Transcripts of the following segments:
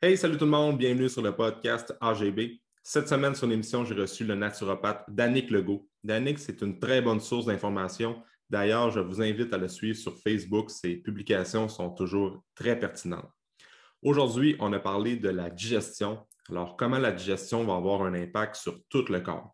Hey, salut tout le monde, bienvenue sur le podcast AGB. Cette semaine sur l'émission, j'ai reçu le naturopathe Danick Legault. Danick, c'est une très bonne source d'information. D'ailleurs, je vous invite à le suivre sur Facebook. Ses publications sont toujours très pertinentes. Aujourd'hui, on a parlé de la digestion. Alors, comment la digestion va avoir un impact sur tout le corps?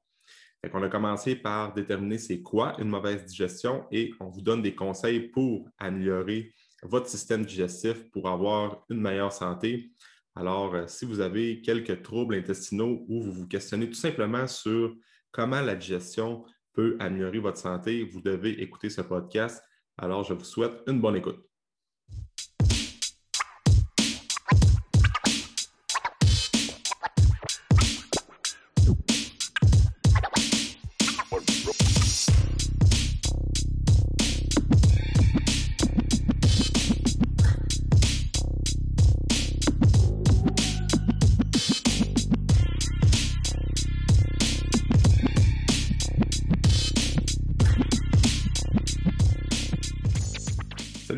on a commencé par déterminer c'est quoi une mauvaise digestion et on vous donne des conseils pour améliorer votre système digestif pour avoir une meilleure santé. Alors, euh, si vous avez quelques troubles intestinaux ou vous vous questionnez tout simplement sur comment la digestion peut améliorer votre santé, vous devez écouter ce podcast. Alors, je vous souhaite une bonne écoute.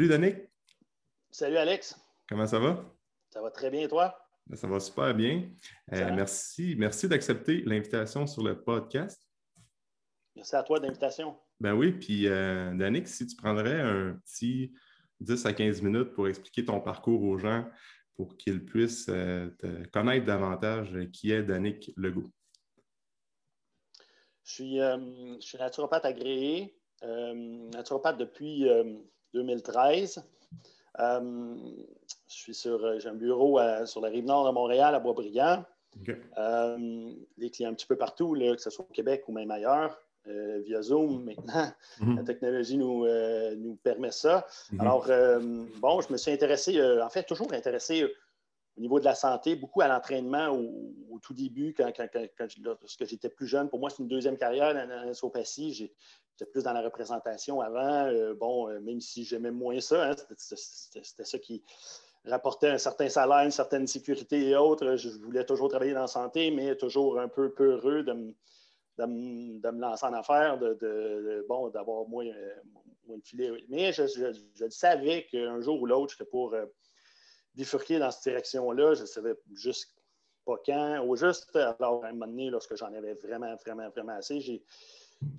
Salut Danick. Salut Alex. Comment ça va? Ça va très bien et toi? Ben, ça va super bien. Euh, merci merci d'accepter l'invitation sur le podcast. Merci à toi d'invitation. Ben oui, puis euh, Danick, si tu prendrais un petit 10 à 15 minutes pour expliquer ton parcours aux gens pour qu'ils puissent euh, te connaître davantage qui est Danick Legault? Je suis, je suis naturopathe agréé, naturopathe depuis 2013. Euh, je suis sur, euh, j'ai un bureau sur la rive nord de Montréal, à Boisbriand. Euh, les clients un petit peu partout, là, que ce soit au Québec ou même ailleurs, via Zoom maintenant. Mhm. La technologie nous, nous permet ça. Mhm. Alors, bon, je me suis intéressé, en fait, toujours intéressé au niveau de la santé, beaucoup à l'entraînement au, tout début, quand, quand, lorsque j'étais plus jeune. Pour moi, c'est une deuxième carrière en J'ai J'étais plus dans la représentation avant. Euh, bon, euh, même si j'aimais moins ça, hein, c'était ça qui rapportait un certain salaire, une certaine sécurité et autres. Je voulais toujours travailler dans la santé, mais toujours un peu peureux de me, de me, lancer en affaires, de, bon, d'avoir moins, moins, de filet. Mais je, je, savais qu'un jour ou l'autre, j'étais pour euh, bifurquer dans cette direction-là. Je ne savais juste pas quand. Au juste, alors, à un moment donné, lorsque j'en avais vraiment, vraiment, vraiment assez, j'ai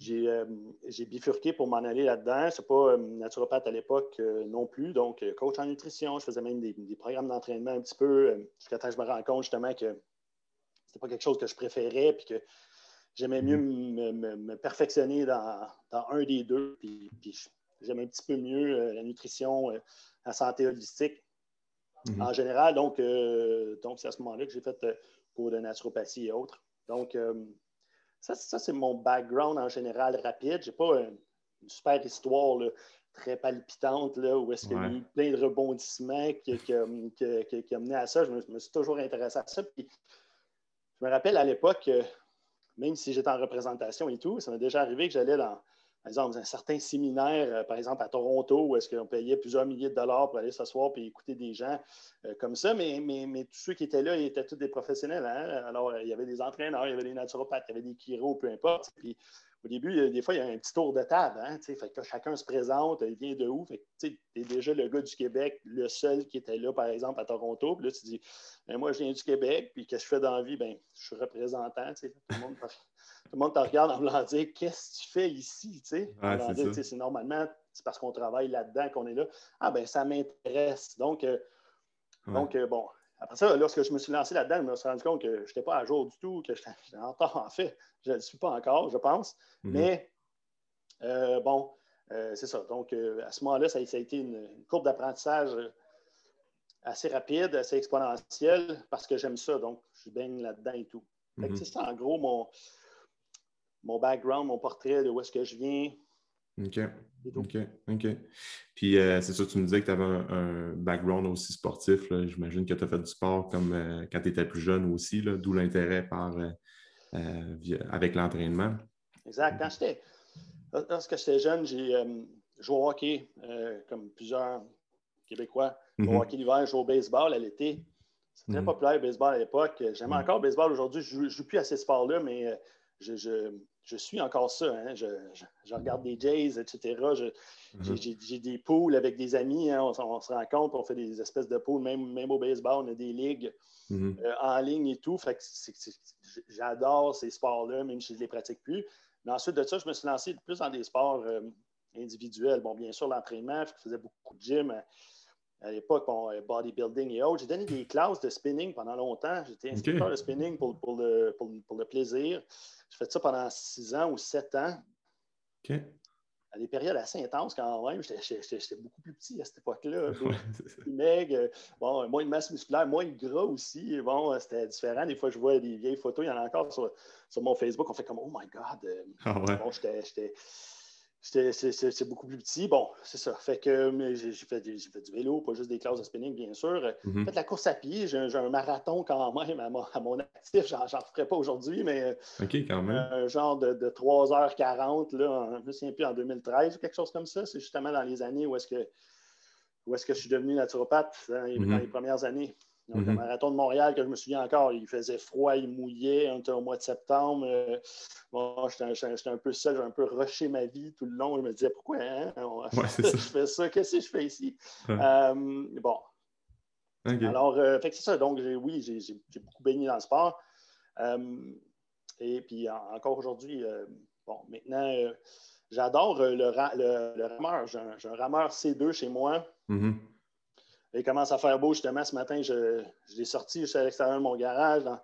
euh, j'ai bifurqué pour m'en aller là-dedans. Ce n'est pas euh, naturopathe à l'époque euh, non plus. Donc, coach en nutrition, je faisais même des, programmes d'entraînement un petit peu jusqu'à temps que je me rends compte justement que ce n'était pas quelque chose que je préférais puis que j'aimais mieux mm-hmm. me, perfectionner dans, un des deux. Puis, j'aimais un petit peu mieux la nutrition, la santé holistique mm-hmm. en général. Donc, donc c'est à ce moment-là que j'ai fait cours de naturopathie et autres. Donc, ça, c'est mon background en général rapide. Je n'ai pas une, super histoire très palpitante là, où est-ce qu'il y a eu plein de rebondissements qui, qui, ont mené à ça. Je me, suis toujours intéressé à ça. Puis, je me rappelle à l'époque, même si j'étais en représentation et tout, ça m'est déjà arrivé que j'allais dans, par exemple, un certain séminaire, euh, par exemple à Toronto, où est-ce qu'on payait plusieurs milliers de dollars pour aller s'asseoir et écouter des gens euh, comme ça, mais, mais, mais, tous ceux qui étaient là, ils étaient tous des professionnels. Hein. Alors, il y avait des entraîneurs, il y avait des naturopathes, il y avait des chiro, peu importe. Puis, au début, des fois, il y a un petit tour de table. Hein, fait que chacun se présente, il vient de où. tu es déjà le gars du Québec, le seul qui était là, par exemple, à Toronto. Puis là, tu dis, ben, moi, je viens du Québec, puis qu'est-ce que je fais dans la vie? Ben, je suis représentant. Tout le monde tout le monde te regarde en voulant dire qu'est-ce que tu fais ici, c'est normalement, c'est parce qu'on travaille là-dedans qu'on est là. Ah ben ça m'intéresse. Donc, euh, donc euh, bon. Après ça, lorsque je me suis lancé là-dedans, je me suis rendu compte que je n'étais pas à jour du tout, que j'étais en en fait. Je ne le suis pas encore, je pense. Mm-hmm. Mais euh, bon, c'est ça. Donc, à ce moment-là, ça, a été une, courbe d'apprentissage assez rapide, assez exponentielle, parce que j'aime ça. Donc, je baigne là-dedans et tout. Mm-hmm. C'est ça, en gros, mon, mon background, mon portrait, de où est-ce que je viens. OK. OK. OK. Puis euh, c'est ça, tu me disais que tu avais un, background aussi sportif. J'imagine que tu as fait du sport comme euh, quand tu étais plus jeune aussi, d'où l'intérêt par euh, avec l'entraînement. Exact. Quand j'étais, lorsque j'étais jeune, j'ai joué au hockey comme plusieurs Québécois. Au mm-hmm. hockey l'hiver, joué au baseball à l'été. C'est très mm-hmm. populaire le baseball à l'époque. J'aime mm-hmm. encore le baseball aujourd'hui. Je ne joue plus à ces sports-là, mais je, je suis encore ça. Hein. Je, regarde des Jays, etc. Mm-hmm. J'ai des pools avec des amis. Hein. On, se rencontre, on fait des espèces de pools, même, même au baseball, on a des ligues mm-hmm. euh, en ligne et tout. j'adore ces sports-là, même si je ne les pratique plus. Mais ensuite de ça, je me suis lancé plus dans des sports euh, individuels. Bon, bien sûr, l'entraînement, je faisais beaucoup de gym. Euh, à l'époque, bodybuilding et autres. J'ai donné des classes de spinning pendant longtemps. J'étais instructeur de spinning pour, le, pour, le, plaisir. J'ai fait ça pendant six ans ou sept ans. À des périodes assez intenses quand même. J'étais beaucoup plus petit à cette époque-là. plus maigre. Bon, moins de masse musculaire, moins de gras aussi. Bon, c'était différent. Des fois, je vois des vieilles photos. Il y en a encore sur, sur mon Facebook. On fait comme, oh my God. Ah ouais. Bon, j'étais c'est beaucoup plus petit. Bon, c'est ça. Fait que j'ai fait, fait, du vélo, pas juste des classes de spinning, bien sûr. Mhm. fait de la course à pied. J'ai un marathon quand même à mon, à mon actif. J'en ferai pas aujourd'hui, mais quand même. un genre de, de 3h40, là, je me souviens plus, en 2013 ou quelque chose comme ça. C'est justement dans les années où est-ce que, où est que je suis devenu naturopathe, dans les mhm. premières années. Donc, le mhm. marathon de Montréal, que je me souviens encore, il faisait froid, il mouillait, on était au mois de septembre. Euh, bon, j'étais un peu seul, j'ai un peu rushé ma vie tout le long. Je me disais, pourquoi hein? je fais ça? Qu'est-ce que je fais ici? Euh, bon. Alors, euh, c'est ça. Donc, oui, j'ai beaucoup baigné dans le sport. et puis, encore aujourd'hui, bon, maintenant, j'adore le, le, rameur. J'ai un, rameur C2 chez moi. Mm-hmm. Il commence à faire beau, justement. Ce matin, je, l'ai sorti, je suis à l'extérieur de mon garage, dans,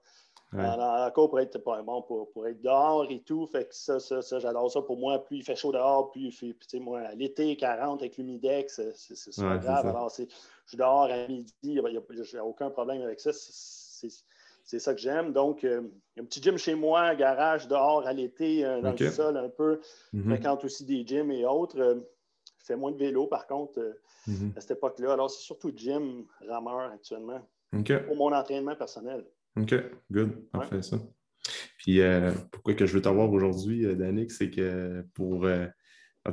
la cour pour être, bon, pour, être dehors et tout. Fait que ça, ça, ça j'adore ça. Pour moi, plus il fait chaud dehors, plus il fait, tu sais, moi, l'été, 40 avec l'humidex, c'est pas grave. Alors, je suis dehors à midi, il n'y a, aucun problème avec ça. C'est ça que j'aime. Donc, euh, un petit gym chez moi, garage dehors à l'été, euh, dans le sol un peu. Mm-hmm. Fréquente aussi des gyms et autres. Euh, je fais moins de vélo, par contre. Mhm. à cette époque-là. Alors, c'est surtout gym, rameur actuellement. Pour mon entraînement personnel. OK, good. Parfait, ça. Puis, euh, pourquoi que je veux t'avoir aujourd'hui, euh, Danick, c'est que pour, euh,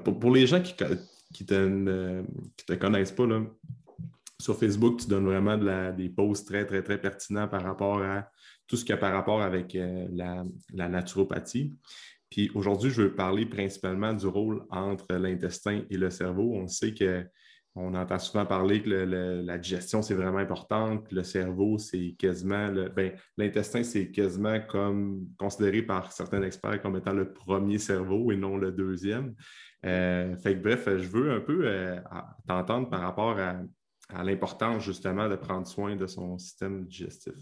pour, les gens qui ne qui te, te, connaissent pas, là, sur Facebook, tu donnes vraiment des posts très, très, très pertinents par rapport à tout ce qui a par rapport avec la, la, naturopathie. Puis aujourd'hui, je veux parler principalement du rôle entre l'intestin et le cerveau. On sait que on entend souvent parler que la digestion, c'est vraiment important, que le cerveau, c'est quasiment, ben, l'intestin, c'est quasiment comme considéré par certains experts comme étant le premier cerveau et non le deuxième. Euh, fait que bref, je veux un peu euh, t'entendre par rapport à, l'importance justement de prendre soin de son système digestif.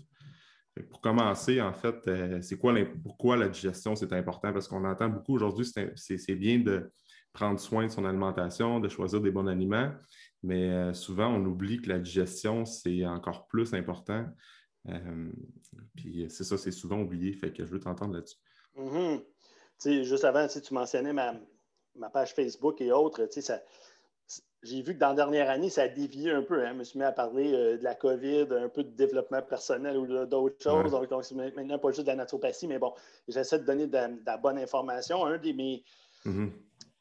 pour commencer, en fait, euh, c'est quoi pourquoi la digestion c'est important? Parce qu'on entend beaucoup aujourd'hui, c'est bien de prendre soin de son alimentation, de choisir des bons aliments. Mais euh, souvent, on oublie que la digestion, c'est encore plus important. Euh, puis c'est ça, c'est souvent oublié. Fait que je veux t'entendre là-dessus. Mm-hmm. Juste avant, tu mentionnais ma, page Facebook et autres. j'ai vu que dans la dernière année, ça a dévié un peu. Hein. Je me suis mis à parler euh, de la COVID, un peu de développement personnel ou d'autres choses. Donc, c'est maintenant pas juste de la naturopathie, mais bon, j'essaie de donner de, la bonne information. Un des mes. Mm-hmm.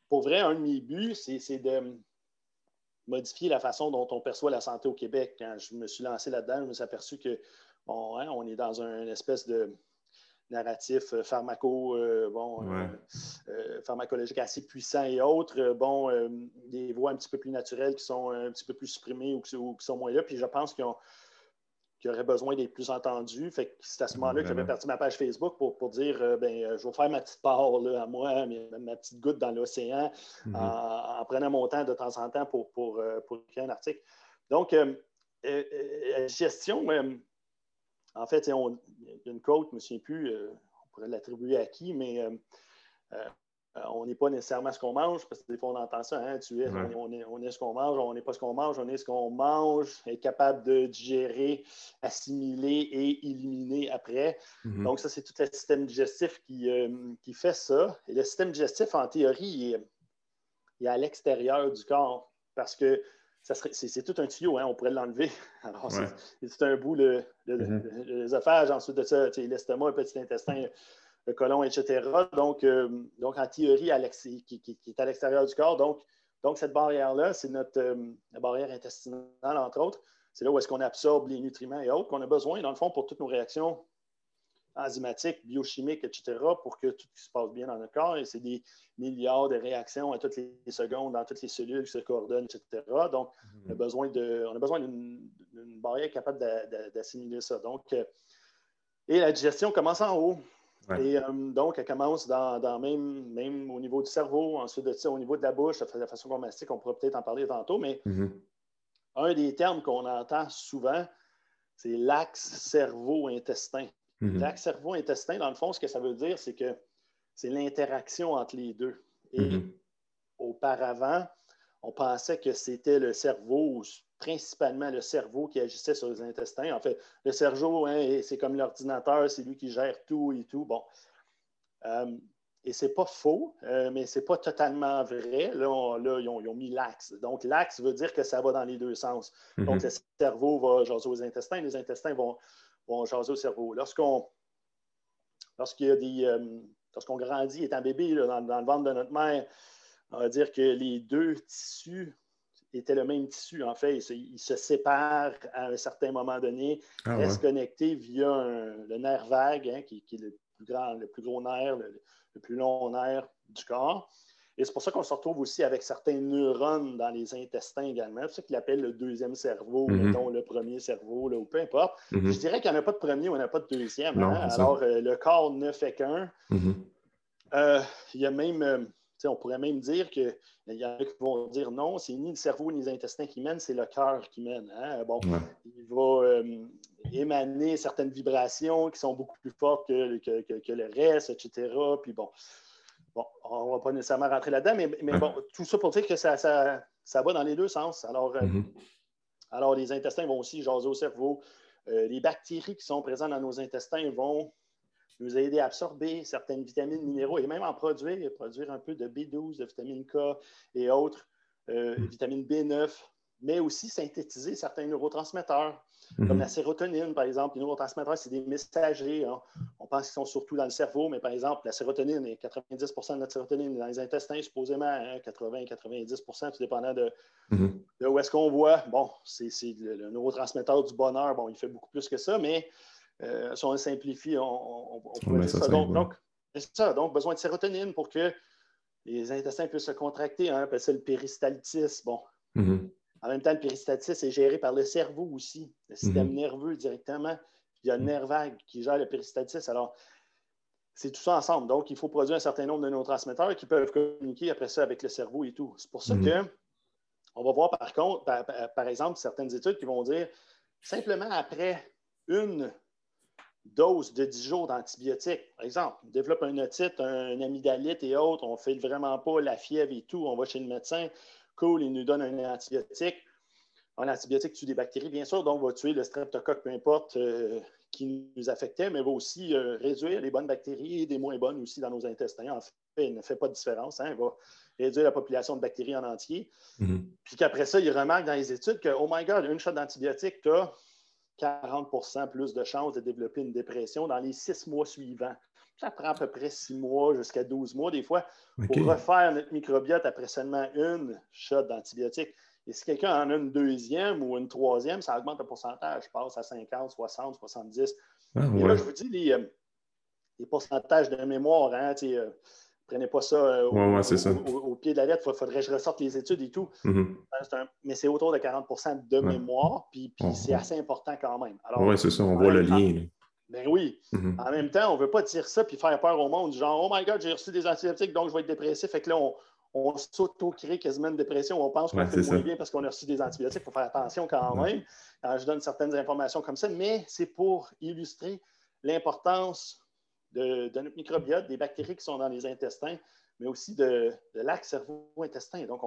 Pour vrai, un de mes buts, c'est de modifier la façon dont on perçoit la santé au Québec. Quand je me suis lancé là-dedans, je me suis aperçu que bon, hein, on est dans une espèce de narratif euh, pharmaco, euh, bon, euh, pharmacologique assez puissant et autres. Bon, des voies un petit peu plus naturelles qui sont un petit peu plus supprimées ou qui, ou qui sont moins là. Puis je pense qu'ils ont qui aurait besoin d'être plus entendu. Fait c'est à ce moment-là que j'avais parti ma page Facebook pour, pour dire euh, ben, euh, je vais faire ma petite part là, à moi, ma petite goutte dans l'océan, mhm. en, prenant mon temps de temps en temps pour, pour, euh, pour écrire un article. Donc, la gestion, en fait, il y a une quote, je ne me souviens plus, on pourrait l'attribuer à qui, mais euh, on n'est pas nécessairement ce qu'on mange, parce que des fois on entend ça, hein, tu es, on, est, ce qu'on mange, on n'est pas ce qu'on mange, on est ce qu'on mange, est capable de digérer, assimiler et éliminer après. Mm-hmm. Donc, ça, c'est tout le système digestif euh, qui, fait ça. Et le système digestif, en théorie, il est, à l'extérieur du corps parce que c'est tout un tuyau, hein, on pourrait l'enlever. Alors, c'est un bout, le, mm-hmm. ensuite de ça, l'estomac, le petit intestin le colon, etc. Donc, euh, donc en théorie, qui, est à l'extérieur du corps. Donc, donc cette barrière-là, c'est notre euh, barrière intestinale, entre autres. C'est là où est-ce qu'on absorbe les nutriments et autres qu'on a besoin, dans le fond, pour toutes nos réactions enzymatiques, biochimiques, etc., pour que tout se passe bien dans notre corps. Et c'est des milliards de réactions à toutes les secondes dans toutes les cellules qui se coordonnent, etc. Donc, on a mhm. besoin d'une barrière capable d'assimiler ça. Donc, euh, et la digestion commence en haut. Et euh, donc, elle commence dans, même, même au niveau du cerveau, ensuite de ça, au niveau de la bouche, de la façon qu'on mastique, on pourra peut-être en parler tantôt, mais mhm. un des termes qu'on entend souvent, c'est l'axe cerveau-intestin. Mhm. L'axe cerveau-intestin, dans le fond, ce que ça veut dire, c'est que c'est l'interaction entre les deux. Et mhm. auparavant, on pensait que c'était le cerveau, principalement le cerveau qui agissait sur les intestins. En fait, le cerveau, hein, c'est comme l'ordinateur, c'est lui qui gère tout et tout. Bon. Euh, et ce n'est pas faux, euh, mais ce n'est pas totalement vrai. Là, ils, ont, mis l'axe. Donc, l'axe veut dire que ça va dans les deux sens. Mhm. Donc, le cerveau va jaser aux intestins, les intestins vont, vont jaser au cerveau. Lorsqu'on lorsqu'il y a des. Euh, lorsqu'on grandit, étant bébé dans, le ventre de notre mère, on va dire que les deux tissus étaient le même tissu, en fait. Ils se, séparent à un certain moment donné, ah restent connectés via le nerf vague, hein, qui, est le plus grand, le plus gros nerf, le plus long nerf du corps. Et c'est pour ça qu'on se retrouve aussi avec certains neurones dans les intestins également. C'est ça qu'il appelle le deuxième cerveau, mm le premier cerveau, ou peu importe. Mhm. Je dirais qu'il n'y en a pas de premier ou il n'y en a pas de deuxième. Hein. Alors, euh, le corps ne fait qu'un. Mhm. Euh, il y a même, euh, on pourrait même dire qu'il y en a qui vont dire non, c'est ni le cerveau ni les intestins qui mènent, c'est le cœur qui mène. Hein. Bon, il va émaner certaines vibrations qui sont beaucoup plus fortes que, que le reste, etc. Puis bon, Bon, on ne va pas nécessairement rentrer là-dedans, mais, bon, tout ça pour dire que ça, ça, va dans les deux sens. Alors, euh, mm-hmm. alors les intestins vont aussi jaser au cerveau. Euh, les bactéries qui sont présentes dans nos intestins vont nous aider à absorber certaines vitamines, minéraux et même en produire, produire un peu de B12, de vitamine K et autres, euh, mm. vitamine B9, mais aussi synthétiser certains neurotransmetteurs. Comme mhm. la sérotonine, par exemple. Les neurotransmetteurs, c'est des messagers. Hein. On pense qu'ils sont surtout dans le cerveau, mais par exemple, la sérotonine, est 90% de notre sérotonine est dans les intestins, supposément, 80-90% hein, tout dépendant mhm. de, où est-ce qu'on voit. Bon, c'est le, neurotransmetteur du bonheur. Bon, il fait beaucoup plus que ça, mais euh, si on le simplifie, on, dire ça. Donc, c'est ça. Donc, besoin de sérotonine pour que les intestins puissent se contracter. Hein, c'est le péristaltisme. Bon. Mhm. En même temps, le péristatisme est géré par le cerveau aussi, le système mhm. nerveux directement. il y a le mhm. nerf vague qui gère le péristatisme. Alors, c'est tout ça ensemble. Donc, il faut produire un certain nombre de neurotransmetteurs qui peuvent communiquer après ça avec le cerveau et tout. C'est pour ça mhm. que on va voir par contre, par, exemple, certaines études qui vont dire simplement après une dose de 10 jours d'antibiotiques, par exemple, on développe un otite, un amygdalite et autres, on ne fait vraiment pas la fièvre et tout, on va chez le médecin, cool, il nous donne un antibiotique. Un antibiotique tue des bactéries, bien sûr, donc va tuer le streptocoque, peu importe, euh, qui nous affectait, mais va aussi euh, réduire les bonnes bactéries et des moins bonnes aussi dans nos intestins. En fait, il ne fait pas de différence. Hein. il va réduire la population de bactéries en entier. Mm-hmm. Puis qu'après ça, il remarque dans les études que, oh my God, une shot d'antibiotique, tu as 40% plus de chances de développer une dépression dans les six mois suivants. Ça prend à peu près six mois jusqu'à 12 mois, des fois, pour refaire notre microbiote après seulement une shot d'antibiotique. Et si quelqu'un en a une deuxième ou une troisième, ça augmente le pourcentage. Je passe à 50, 60, 70. Et là, je vous dis, les, euh, pourcentages de mémoire, hein, euh, prenez pas ça, euh, au, pied de la lettre, il faudrait que je ressorte les études et tout. Mm-hmm. mais c'est autour de 40% de mémoire, puis, c'est assez important quand même. Oui, c'est ça, on voit le lien. Ben oui. Mhm. En même temps, on ne veut pas dire ça puis faire peur au monde, genre, oh my God, j'ai reçu des antibiotiques, donc je vais être dépressif. Fait que là, on, on s'auto-crée quasiment une dépression. On pense qu'on fait moins bien parce qu'on a reçu des antibiotiques. Il faut faire attention quand même. je donne certaines informations comme ça, mais c'est pour illustrer l'importance de, de, notre microbiote, des bactéries qui sont dans les intestins, mais aussi de, l'axe cerveau-intestin. Donc,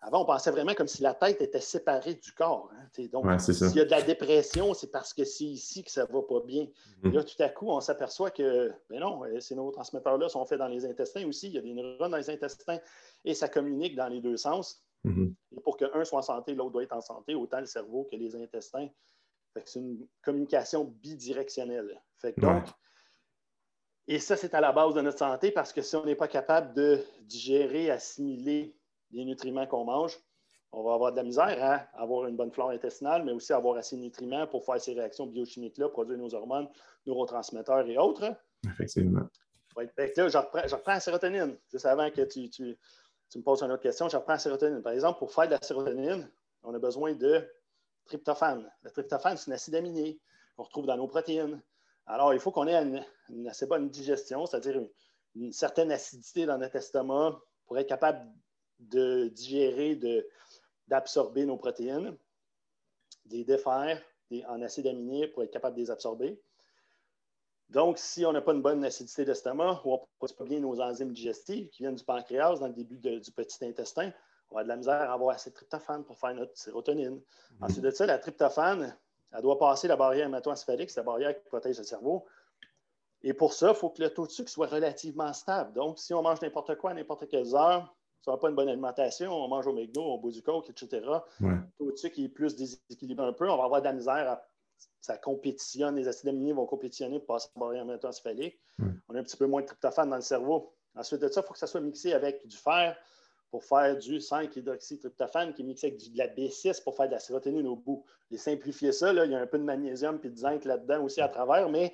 avant, on pensait vraiment comme si la tête était séparée du corps. Hein, donc, s'il y a de la dépression, c'est parce que c'est ici que ça ne va pas bien. Mm-hmm. Là, tout à coup, on s'aperçoit que, mais non, euh, ces neurotransmetteurs-là sont faits dans les intestins aussi. Il y a des neurones dans les intestins et ça communique dans les deux sens. Mm-hmm. Et pour qu'un soit en santé, l'autre doit être en santé, autant le cerveau que les intestins. C'est une communication bidirectionnelle. Fait donc, et ça, c'est à la base de notre santé parce que si on n'est pas capable de digérer, assimiler les nutriments qu'on mange, on va avoir de la misère à avoir une bonne flore intestinale, mais aussi avoir assez de nutriments pour faire ces réactions biochimiques-là, produire nos hormones, neurotransmetteurs et autres. Effectivement. là, je reprends, la sérotonine. Juste avant que tu, tu, me poses une autre question, je reprends la sérotonine. Par exemple, pour faire de la sérotonine, on a besoin de tryptophane. Le tryptophane, c'est un acide aminé qu'on retrouve dans nos protéines. Alors, il faut qu'on ait une, assez bonne digestion, c'est-à-dire une, certaine acidité dans notre estomac pour être capable de digérer, d'absorber nos protéines, de les défaire en acides aminés pour être capable de les absorber. Donc, si on n'a pas une bonne acidité d'estomac ou on ne produit pas bien nos enzymes digestives qui viennent du pancréas dans le début du petit intestin, on a de la misère à avoir assez de tryptophane pour faire notre sérotonine. Mm-hmm. Ensuite de ça, la tryptophane, elle doit passer la barrière hémato-encéphalique, c'est la barrière qui protège le cerveau. Et pour ça, il faut que le taux de sucre soit relativement stable. Donc, si on mange n'importe quoi à n'importe quelle heure, ça n'a pas une bonne alimentation, on mange au McDo, on boit du coke, etc. Le taux de sucre est plus déséquilibré un peu, on va avoir de la misère à ça compétitionne, les acides aminés vont compétitionner pour passer la barrière hémato-encéphalique. On a un petit peu moins de tryptophane dans le cerveau. Ensuite de ça, il faut que ça soit mixé avec du fer, pour faire du 5-hydroxytryptophane qui est mixé avec de la B6 pour faire de la sérotonine au bout. J'ai simplifié ça, il y a un peu de magnésium et de zinc là-dedans aussi à travers, mais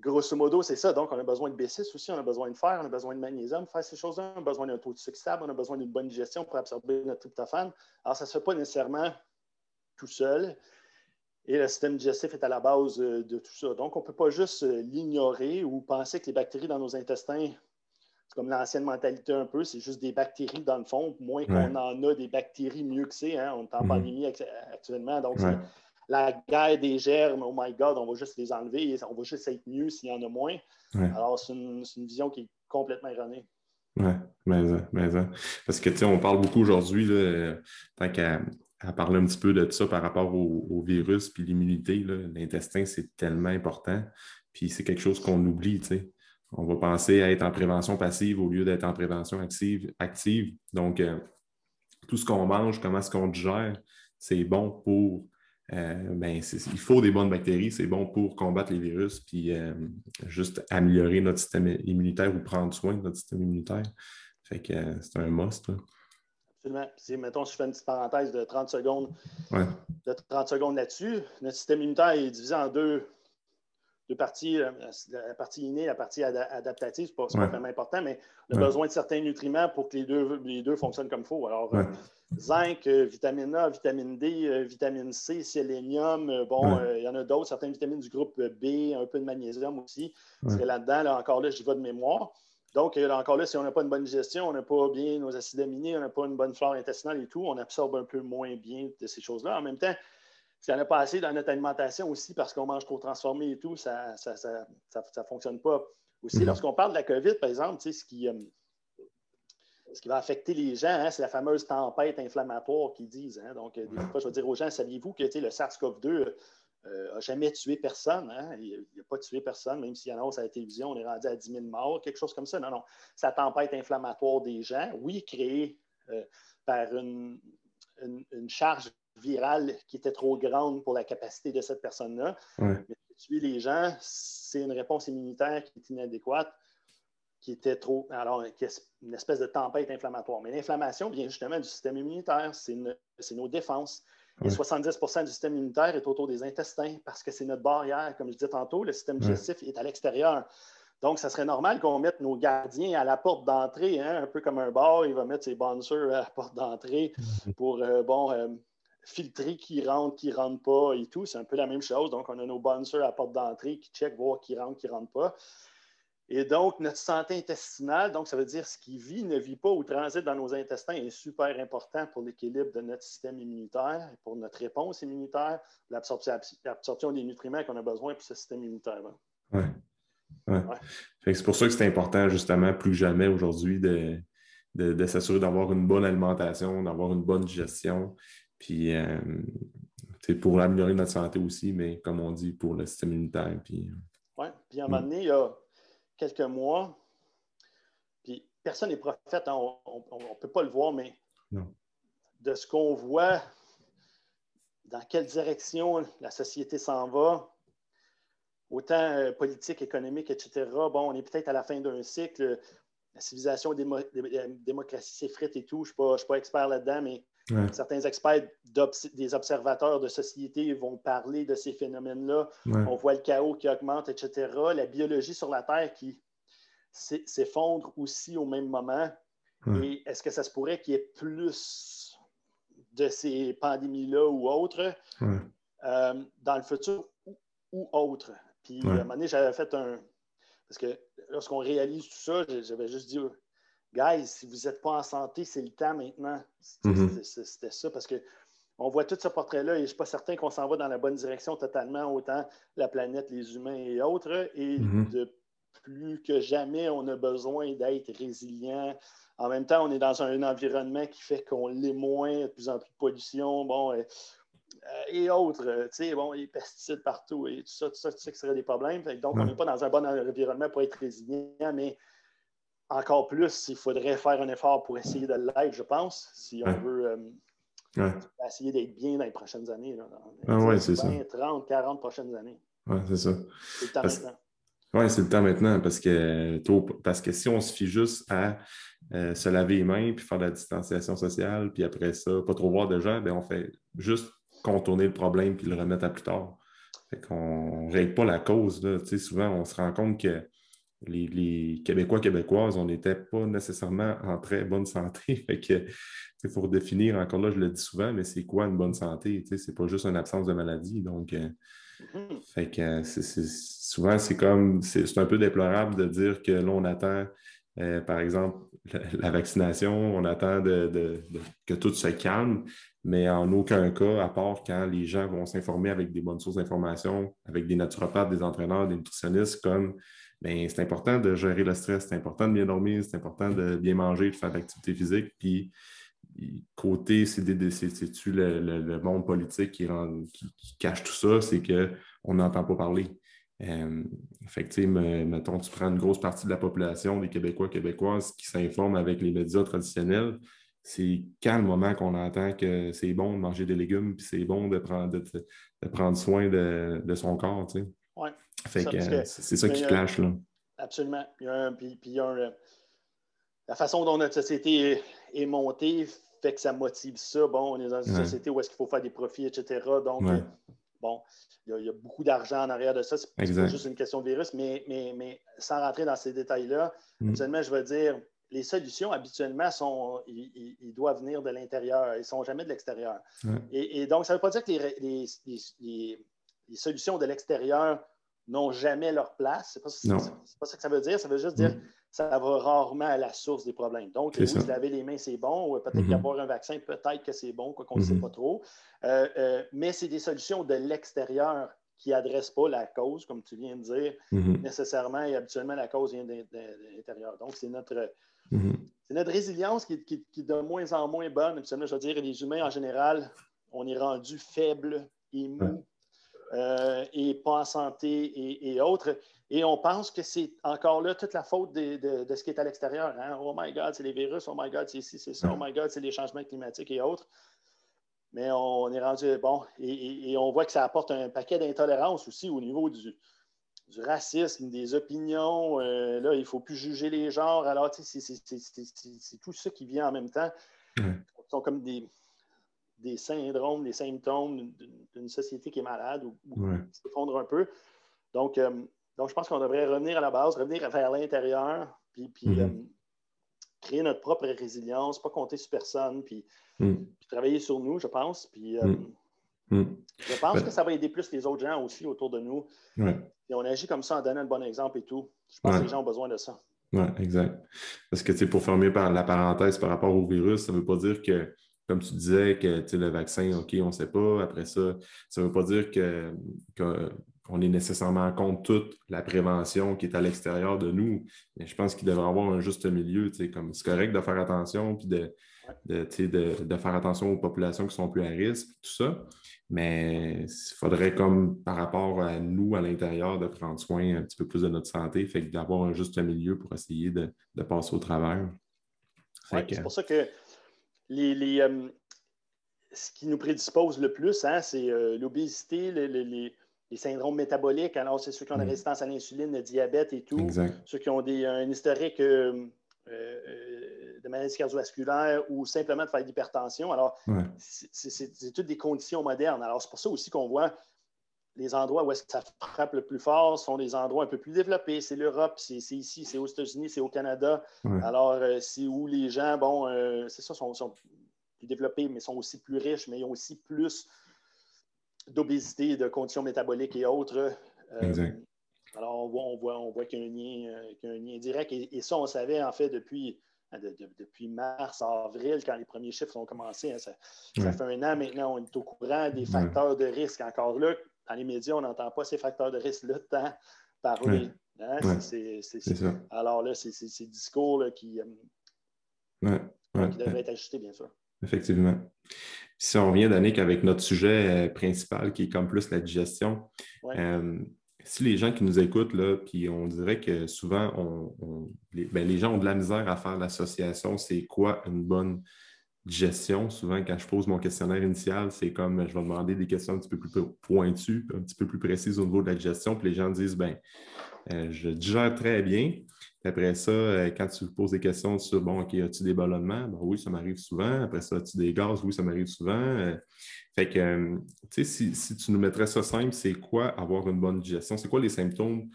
grosso modo, c'est ça. Donc, on a besoin de B6 aussi, on a besoin de fer, on a besoin de magnésium faire ces choses-là, on a besoin d'un taux de sucre stable, on a besoin d'une bonne digestion pour absorber notre tryptophane. Alors, ça ne se fait pas nécessairement tout seul. Et le système digestif est à la base euh, de tout ça. Donc, on ne peut pas juste euh, l'ignorer ou penser que les bactéries dans nos intestins c'est comme l'ancienne mentalité un peu, c'est juste des bactéries dans le fond. Moins qu'on en a des bactéries, mieux que c'est. Hein. On est en mhm. pandémie actuellement. Donc, la guerre des germes, oh my God, on va juste les enlever. On va juste être mieux s'il y en a moins. Alors, c'est une, vision qui est complètement erronée. Oui, mais, mais, parce que, tu sais, on parle beaucoup aujourd'hui, tant qu'à parler un petit peu de ça par rapport au, au virus puis l'immunité, l'intestin, c'est tellement important. Puis c'est quelque chose qu'on oublie, tu sais on va penser à être en prévention passive au lieu d'être en prévention active. active. Donc, euh, tout ce qu'on mange, comment est-ce qu'on digère, c'est bon pour. Euh, ben, il faut des bonnes bactéries, c'est bon pour combattre les virus, puis euh, juste améliorer notre système immunitaire ou prendre soin de notre système immunitaire. Fait que c'est un must. Absolument. mettons, je fais une petite parenthèse de 30 secondes, de 30 secondes là-dessus. Notre système immunitaire est divisé en deux, deux parties, euh, la partie innée, la partie adaptative, ce n'est pas, vraiment important, mais on a besoin de certains nutriments pour que les deux, les deux fonctionnent comme il faut. Alors, euh, zinc, euh, vitamine A, vitamine D, vitamine C, sélénium, bon, il y en a d'autres, certaines vitamines du groupe B, un peu de magnésium aussi. Parce que là-dedans, là, encore là, j'y vais de mémoire. Donc, là, encore là, si on n'a pas une bonne digestion, on n'a pas bien nos acides aminés, on n'a pas une bonne flore intestinale et tout, on absorbe un peu moins bien de ces choses-là. En même temps, s'il n'y en a pas assez dans notre alimentation aussi parce qu'on mange trop transformé et tout, ça ne ça, ça, fonctionne pas. Aussi, lorsqu'on parle de la COVID, par exemple, ce qui, euh, ce qui va affecter les gens, hein, c'est la fameuse tempête inflammatoire qu'ils disent. Hein. Donc, euh, des fois, je vais dire aux gens, saviez-vous que le SARS-CoV-2 n'a euh, jamais tué personne? Hein? Il n'a pas tué personne, même s'il annonce à la télévision, on est rendu à 10 000 morts, quelque chose comme ça. Non, non. C'est la tempête inflammatoire des gens, oui, créée par une, une charge virale qui était trop grande pour la capacité de cette personne-là. Mais tuer les gens, c'est une réponse immunitaire qui est inadéquate, qui était trop. Alors, une espèce de tempête inflammatoire. Mais l'inflammation vient justement du système immunitaire, c'est nos défenses. Et 70% du système immunitaire est autour des intestins parce que c'est notre barrière. Comme je disais tantôt, le système digestif est à l'extérieur. Donc, ça serait normal qu'on mette nos gardiens à la porte d'entrée, hein, un peu comme un bar, il va mettre ses bouncers à la porte d'entrée pour, euh, bon, euh, filtrer qui rentre, qui ne rentre pas et tout. C'est un peu la même chose. Donc, on a nos bouncers à la porte d'entrée qui checkent, voir qui rentre, qui ne rentre pas. Et donc, notre santé intestinale, donc ça veut dire ce qui vit, ne vit pas ou transite dans nos intestins est super important pour l'équilibre de notre système immunitaire, pour notre réponse immunitaire, l'absorption des nutriments qu'on a besoin pour ce système immunitaire. Oui. C'est pour ça que c'est important, justement, plus jamais aujourd'hui, de, de s'assurer d'avoir une bonne alimentation, d'avoir une bonne digestion, puis, c'est euh, pour améliorer notre santé aussi, mais comme on dit, pour le système immunitaire. Puis, oui, puis à un moment donné, il y a quelques mois, puis personne n'est prophète, hein, on ne peut pas le voir, mais de ce qu'on voit, dans quelle direction la société s'en va, autant euh, politique, économique, etc. Bon, on est peut-être à la fin d'un cycle. La civilisation, la démocratie s'effrite et tout. Je ne suis, suis, pas expert là-dedans, mais Certains experts, des observateurs de société vont parler de ces phénomènes-là. On voit le chaos qui augmente, etc. La biologie sur la Terre qui s'effondre aussi au même moment. Et est-ce que ça se pourrait qu'il y ait plus de ces pandémies-là ou autres? Euh, dans le futur ou, autre? Puis à un moment donné, j'avais fait un. Parce que lorsqu'on réalise tout ça, j'avais juste dit guys, si vous n'êtes pas en santé, c'est le temps maintenant. Mhm. C'était ça parce que on voit tout ce portrait-là et je ne suis pas certain qu'on s'en va dans la bonne direction totalement, autant la planète, les humains et autres. Et mhm. de plus que jamais, on a besoin d'être résilient. En même temps, on est dans un, environnement qui fait qu'on l'est moins, de plus en plus de pollution, bon, et, euh, et autres, tu sais, bon, les pesticides partout et tout ça, tout ça, tu sais que ce serait des problèmes. Donc, on n'est pas dans un bon environnement pour être résilient, mais encore plus, il faudrait faire un effort pour essayer de l'être, je pense, si on veut euh, essayer d'être bien dans les prochaines années. Là, dans ah, c'est ça. 30, 40 prochaines années. Oui, c'est ça. C'est le temps maintenant. Oui, c'est le temps maintenant parce que, parce que si on se fie juste à euh, se laver les mains puis faire de la distanciation sociale, puis après ça, pas trop voir de gens, bien, on fait juste contourner le problème puis le remettre à plus tard. Fait qu'on ne règle pas la cause. Là. Souvent, on se rend compte que les, Québécois, Québécoises, on n'était pas nécessairement en très bonne santé. fait que, il faut redéfinir, encore là, je le dis souvent, mais c'est quoi une bonne santé? Ce n'est pas juste une absence de maladie. Donc, euh, fait que, souvent, c'est comme, c'est un peu déplorable de dire que là, on attend, euh, par exemple, la, vaccination, on attend que tout se calme, mais en aucun cas, à part quand les gens vont s'informer avec des bonnes sources d'information, avec des naturopathes, des entraîneurs, des nutritionnistes, comme ben, c'est important de gérer le stress, c'est important de bien dormir, c'est important de bien manger, de faire de l'activité physique. Puis, côté c'est-tu le, le, monde politique qui, cache tout ça, c'est qu'on n'entend pas parler. Euh, effectivement, mettons, tu prends une grosse partie de la population des Québécois, Québécoises qui s'informent avec les médias traditionnels. C'est quand le moment qu'on entend que c'est bon de manger des légumes, puis c'est bon de prendre, de, prendre soin de, son corps. Tu sais? Fait que, c'est ça qui clash, là. Absolument. Il y a un, puis, puis la façon dont notre société est, montée fait que ça motive ça. Bon, on est dans une société où est-ce qu'il faut faire des profits, etc. Donc, bon, il y, a, beaucoup d'argent en arrière de ça. C'est pas juste une question de virus, mais, mais, mais sans rentrer dans ces détails-là, mm. je veux dire, les solutions, habituellement, sont, ils, doivent venir de l'intérieur. Ils ne sont jamais de l'extérieur. Et, donc, ça ne veut pas dire que les, les, les solutions de l'extérieur n'ont jamais leur place. Ce n'est pas, pas, ça que ça veut dire. Ça veut juste dire que mm. ça va rarement à la source des problèmes. Donc, oui, se laver les mains, c'est bon. Peut-être mm-hmm. qu'avoir un vaccin, peut-être que c'est bon, quoi qu'on ne sait mm-hmm. pas trop. Euh, euh, mais c'est des solutions de l'extérieur qui n'adressent pas la cause, comme tu viens de dire, mm-hmm. nécessairement. Et habituellement, la cause vient de, l'intérieur. Donc, c'est notre, notre résilience qui, est de moins en moins bonne. Habituellement, je veux dire, les humains en général, on est rendu faible et mou. Euh, et pas en santé et, autres. Et on pense que c'est encore là toute la faute de, ce qui est à l'extérieur. Hein. Oh my God, c'est les virus. Oh my God, c'est ici, c'est ça. Oh my God, c'est les changements climatiques et autres. Mais on est rendu bon. Et, on voit que ça apporte un paquet d'intolérance aussi au niveau du, racisme, des opinions. Euh, là, il ne faut plus juger les genres. Alors, c'est tout ça qui vient en même temps. Ils sont comme des, des syndromes, des symptômes d'une société qui est malade ou, qui s'effondre un peu. Donc, euh, donc, je pense qu'on devrait revenir à la base, revenir vers l'intérieur, puis, puis mm-hmm. euh, créer notre propre résilience, pas compter sur personne, puis, mm. travailler sur nous, je pense. Puis, euh, mm. Mm. Je pense ben que ça va aider plus les autres gens aussi autour de nous. Et on agit comme ça en donnant un bon exemple et tout. Je pense que les gens ont besoin de ça. Oui, exact. Parce que, tu sais, pour fermer par la parenthèse par rapport au virus, ça ne veut pas dire que comme tu disais, que le vaccin, OK, on ne sait pas. Après ça, ça ne veut pas dire qu'on est nécessairement contre toute la prévention qui est à l'extérieur de nous. Mais je pense qu'il devrait y avoir un juste milieu. Comme c'est correct de faire attention, puis de, de, faire attention aux populations qui sont plus à risque, tout ça. Mais il faudrait, comme par rapport à nous à l'intérieur, de prendre soin un petit peu plus de notre santé, fait d'avoir un juste milieu pour essayer de, passer au travers. c'est pour ça que les, euh, ce qui nous prédispose le plus, hein, c'est euh, l'obésité, les, syndromes métaboliques. Alors, c'est ceux qui ont la mm. résistance à l'insuline, le diabète et tout. Ceux qui ont des, un historique euh, de maladies cardiovasculaires ou simplement de faire de l'hypertension. Alors, c'est toutes des conditions modernes. Alors, c'est pour ça aussi qu'on voit les endroits où ça frappe le plus fort sont des endroits un peu plus développés. C'est l'Europe, c'est ici, c'est aux États-Unis, c'est au Canada. Alors, euh, c'est où les gens, bon, euh, c'est ça, sont, sont, plus développés, mais sont aussi plus riches, mais ils ont aussi plus d'obésité, de conditions métaboliques et autres. exact. Alors, on voit, on voit, on voit qu'il y a un lien, euh, un lien direct. Et, ça, on savait en fait depuis, depuis mars, avril, quand les premiers chiffres ont commencé. Hein, ça, fait un an maintenant, on est au courant des facteurs de risque. Encore là, dans les médias, on n'entend pas ces facteurs de risque le temps parler. Hein, alors là, c'est ces discours qui, euh, qui devraient être ajustés, bien sûr. Effectivement. Si on revient, Danick, avec notre sujet euh, principal qui est comme plus la digestion, si les gens qui nous écoutent, là, puis on dirait que souvent, on, ben, les, gens ont de la misère à faire l'association, c'est quoi une bonne digestion? Souvent, quand je pose mon questionnaire initial, c'est comme je vais demander des questions un petit peu plus pointues, un petit peu plus précises au niveau de la digestion, puis les gens disent, ben, euh, je digère très bien. Après ça, euh, quand tu poses des questions sur, bon, OK, as-tu des ballonnements? Ben oui, ça m'arrive souvent. Après ça, as-tu des gaz? Oui, ça m'arrive souvent. Euh, fait que, tu sais, si, tu nous mettrais ça simple, c'est quoi avoir une bonne digestion? C'est quoi les symptômes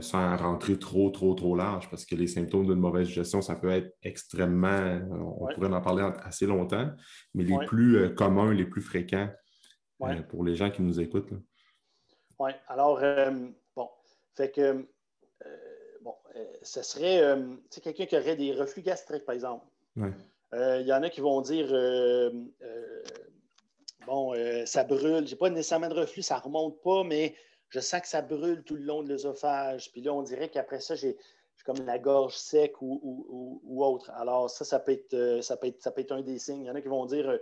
sans rentrer trop, trop, trop large? Parce que les symptômes d'une mauvaise digestion, ça peut être extrêmement, on pourrait en parler assez longtemps, mais les plus communs, les plus fréquents pour les gens qui nous écoutent. Oui, alors, bon, fait que bon, euh, ce serait euh, quelqu'un qui aurait des reflux gastriques, par exemple. Euh, il y en a qui vont dire bon, ça brûle. Je n'ai pas nécessairement de reflux, ça ne remonte pas, mais je sens que ça brûle tout le long de l'œsophage. Puis là, on dirait qu'après ça, j'ai comme la gorge sec ou, autre. Alors, ça, ça peut, être, ça, peut être, ça peut être un des signes. Il y en a qui vont dire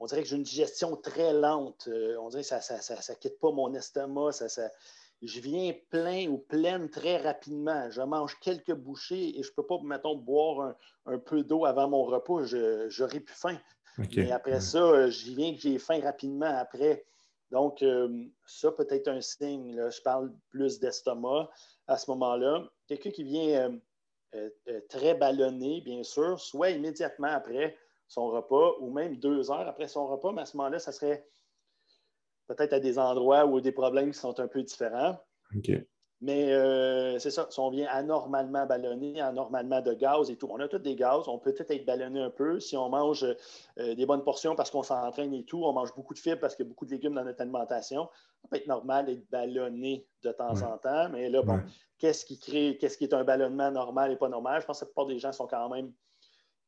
on dirait que j'ai une digestion très lente. on dirait que ça ne quitte pas mon estomac. Ça, je viens plein ou pleine très rapidement. Je mange quelques bouchées et je ne peux pas, mettons, boire un, peu d'eau avant mon repas. J'aurais plus faim. Mais après ça, j'y viens que j'ai faim rapidement après. Donc, euh, ça peut être un signe. Je parle plus d'estomac à ce moment-là. Quelqu'un qui vient euh, euh, très ballonné, bien sûr, soit immédiatement après son repas ou même deux heures après son repas, mais à ce moment-là, ça serait peut-être à des endroits où des problèmes qui sont un peu différents. Mais euh, c'est ça, si on vient anormalement ballonné, anormalement de gaz et tout, on a tous des gaz, on peut peut-être être ballonné un peu. Si on mange euh, des bonnes portions parce qu'on s'entraîne et tout, on mange beaucoup de fibres parce qu'il y a beaucoup de légumes dans notre alimentation, ça peut être normal d'être ballonné de temps en temps. Mais là, bon, qu'est-ce qui crée, qu'est-ce qui est un ballonnement normal et pas normal? Je pense que la plupart des gens sont quand même